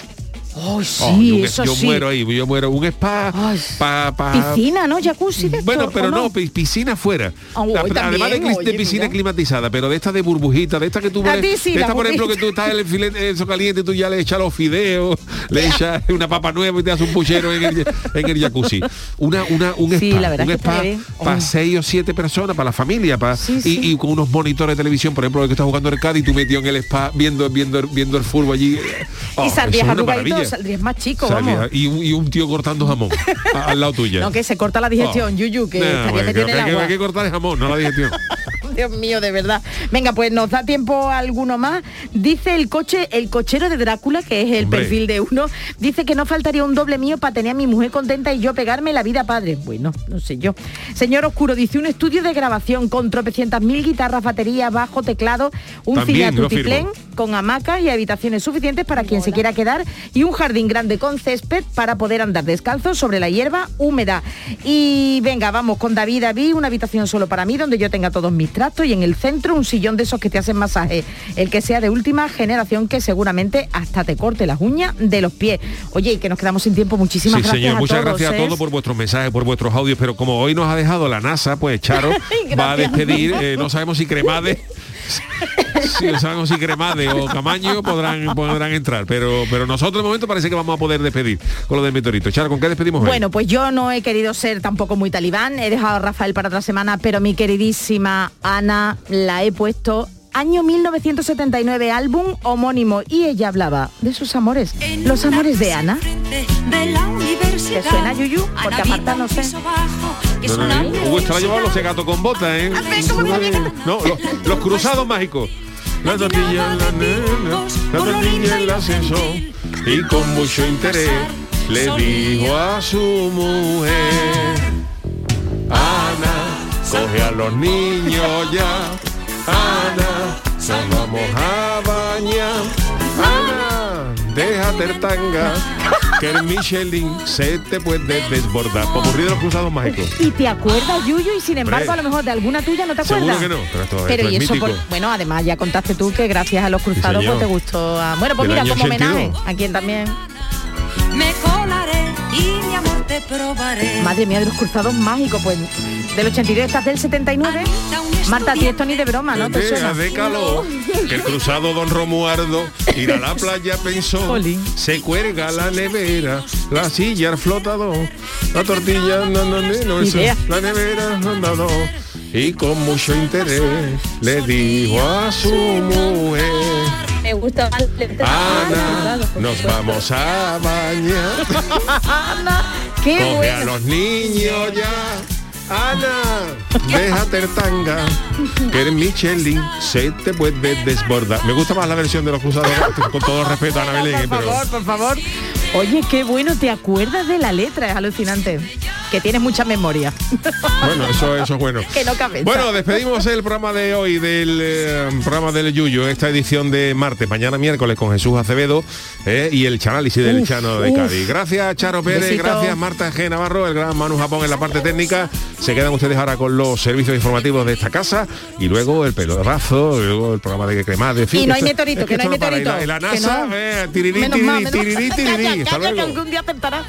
S6: Ay, sí,
S2: Oh, yo,
S6: eso
S2: yo
S6: sí.
S2: muero ahí, yo muero un spa pa, pa-
S6: Piscina, ¿no? Jacuzzi de
S2: Bueno,
S6: esto,
S2: pero
S6: ¿o
S2: no, pi- piscina fuera.
S6: Ah,
S2: Además de, piscina
S6: mira.
S2: climatizada, pero de esta de burbujita, de esta que tú
S6: ti sí,
S2: de esta, por ejemplo, que tú estás en el filete eso caliente, tú ya le echas los fideos, le echas una papa nueva y te haces un puchero en el, en el jacuzzi. Una, una, un
S6: Sí,
S2: spa, un spa para
S6: Oh.
S2: seis o siete personas, para la familia, para, y, y con unos monitores de televisión, por ejemplo, el que está jugando el Cádiz, tú metido en el spa viendo, viendo, viendo el fútbol allí. Oh,
S6: y saldrías más chico,
S2: Salía-
S6: vamos.
S2: y, un, y un tío cortando jamón al lado tuya.
S6: No, que se corta la digestión,
S2: Oh.
S6: Yuyu, que
S2: Nah,
S6: estaría
S2: bueno,
S6: metido en
S2: que-
S6: el
S2: que-
S6: agua.
S2: hay que cortar el jamón, no la digestión.
S6: Dios mío, de verdad. Venga, pues nos da tiempo alguno más. Dice el coche, el cochero de Drácula, que es el
S2: Hombre.
S6: perfil de uno, dice que no faltaría un doble mío para tener a mi mujer contenta y yo pegarme la vida padre. Bueno, no sé yo. Señor Oscuro, dice un estudio de grabación con tropecientas mil guitarras, baterías, bajo, teclado, un
S2: También,
S6: cine a
S2: lo
S6: tutiplén
S2: firmo.
S6: con hamacas y habitaciones suficientes para quien se quiera quedar y un jardín grande con césped para poder andar descalzo sobre la hierba húmeda. Y venga, vamos con David, David, una habitación solo para mí donde yo tenga todos mis trastos y en el centro un sillón de esos que te hacen masaje, el que sea de última generación que seguramente hasta te corte las uñas de los pies. Oye, y que nos quedamos sin tiempo, muchísimas
S2: Sí,
S6: gracias
S2: señor,
S6: a
S2: muchas
S6: todos.
S2: gracias a
S6: ¿eh?
S2: todos por vuestros mensajes, por vuestros audios, pero como hoy nos ha dejado la NASA, pues Charo va a despedir, eh, no sabemos si Cremade, si no sabemos si Cremade o Camaño podrán, podrán entrar, pero, pero nosotros de momento parece que vamos a poder despedir con lo del meteorito. Charo, ¿con qué despedimos hoy?
S6: Bueno, pues yo no he querido ser tampoco muy talibán, he dejado a Rafael para otra semana, pero mi queridísima Ana la he puesto año 1979, álbum homónimo, y ella hablaba de sus amores, los amores de Ana.
S14: de la universidad.
S6: ¿Te suena, Yuyu? Porque aparte no sé.
S2: No, no, no. Hugo está llevado los gatos con botas, ¿eh? No, los, los cruzados mágicos. La tortilla en la nena, la tortilla en el ascensor. Y con mucho interés le dijo a su mujer, Ana, coge a los niños ya. Ana, nos vamos a bañar. Ana, déjate el tanga, que el Michelin se te puede desbordar. Popurrí de los cruzados mágicos.
S6: Y te acuerdas, Yuyu, y sin embargo, a lo mejor de alguna tuya no te acuerdas.
S2: Seguro que no, pero esto,
S6: Pero
S2: esto
S6: y
S2: es
S6: eso, por- bueno, además ya contaste tú que gracias a los cruzados
S2: señor.
S6: pues te gustó. a- bueno, pues
S2: Del
S6: mira, como homenaje,
S2: 82.
S6: a quien también.
S14: Me te probaré.
S6: Madre mía, de los cruzados mágicos, pues del 82 estás del 79. Marta, a ti esto ni de broma, ¿no? ¿Te suena?
S2: de calor, que el cruzado Don Romuardo ir a la playa pensó, se cuelga la nevera, la silla al flotador, la tortilla, no, no, no, eso, la nevera, no, no, no. Y con mucho interés le dijo a su mujer,
S3: Me gusta más
S2: Ana, nos vamos a bañar.
S6: Qué
S2: Coge a los niños ya. Ana, déjate el tanga, que el Michelin se te puede desbordar. Me gusta más la versión de los cruzados, con todo respeto a Ana Belén,
S6: Por
S2: pero
S6: favor, por favor. Oye, qué bueno, ¿te acuerdas de la letra? Es alucinante. Que tienes mucha memoria.
S2: bueno, eso, eso es bueno.
S6: que no cabe.
S2: Bueno, despedimos el programa de hoy, del eh, programa del Yuyo, esta edición de martes, mañana miércoles con Jesús Acevedo eh, y el Chanálisis del
S6: Uf,
S2: Chano de
S6: uf.
S2: Cádiz. Gracias, Charo Pérez,
S6: Besito.
S2: gracias, Marta G. Navarro, el gran Manu Japón en la parte técnica. Se quedan ustedes ahora con los servicios informativos de esta casa y luego el pelorazo, y luego el programa de cremades. en fin,
S6: Y no hay
S2: esto-
S6: meteorito, que no hay meteorito.
S2: la, NASA, tirirí, tirirí, tirirí, tirirí. Hasta luego.
S6: algún día acertarás.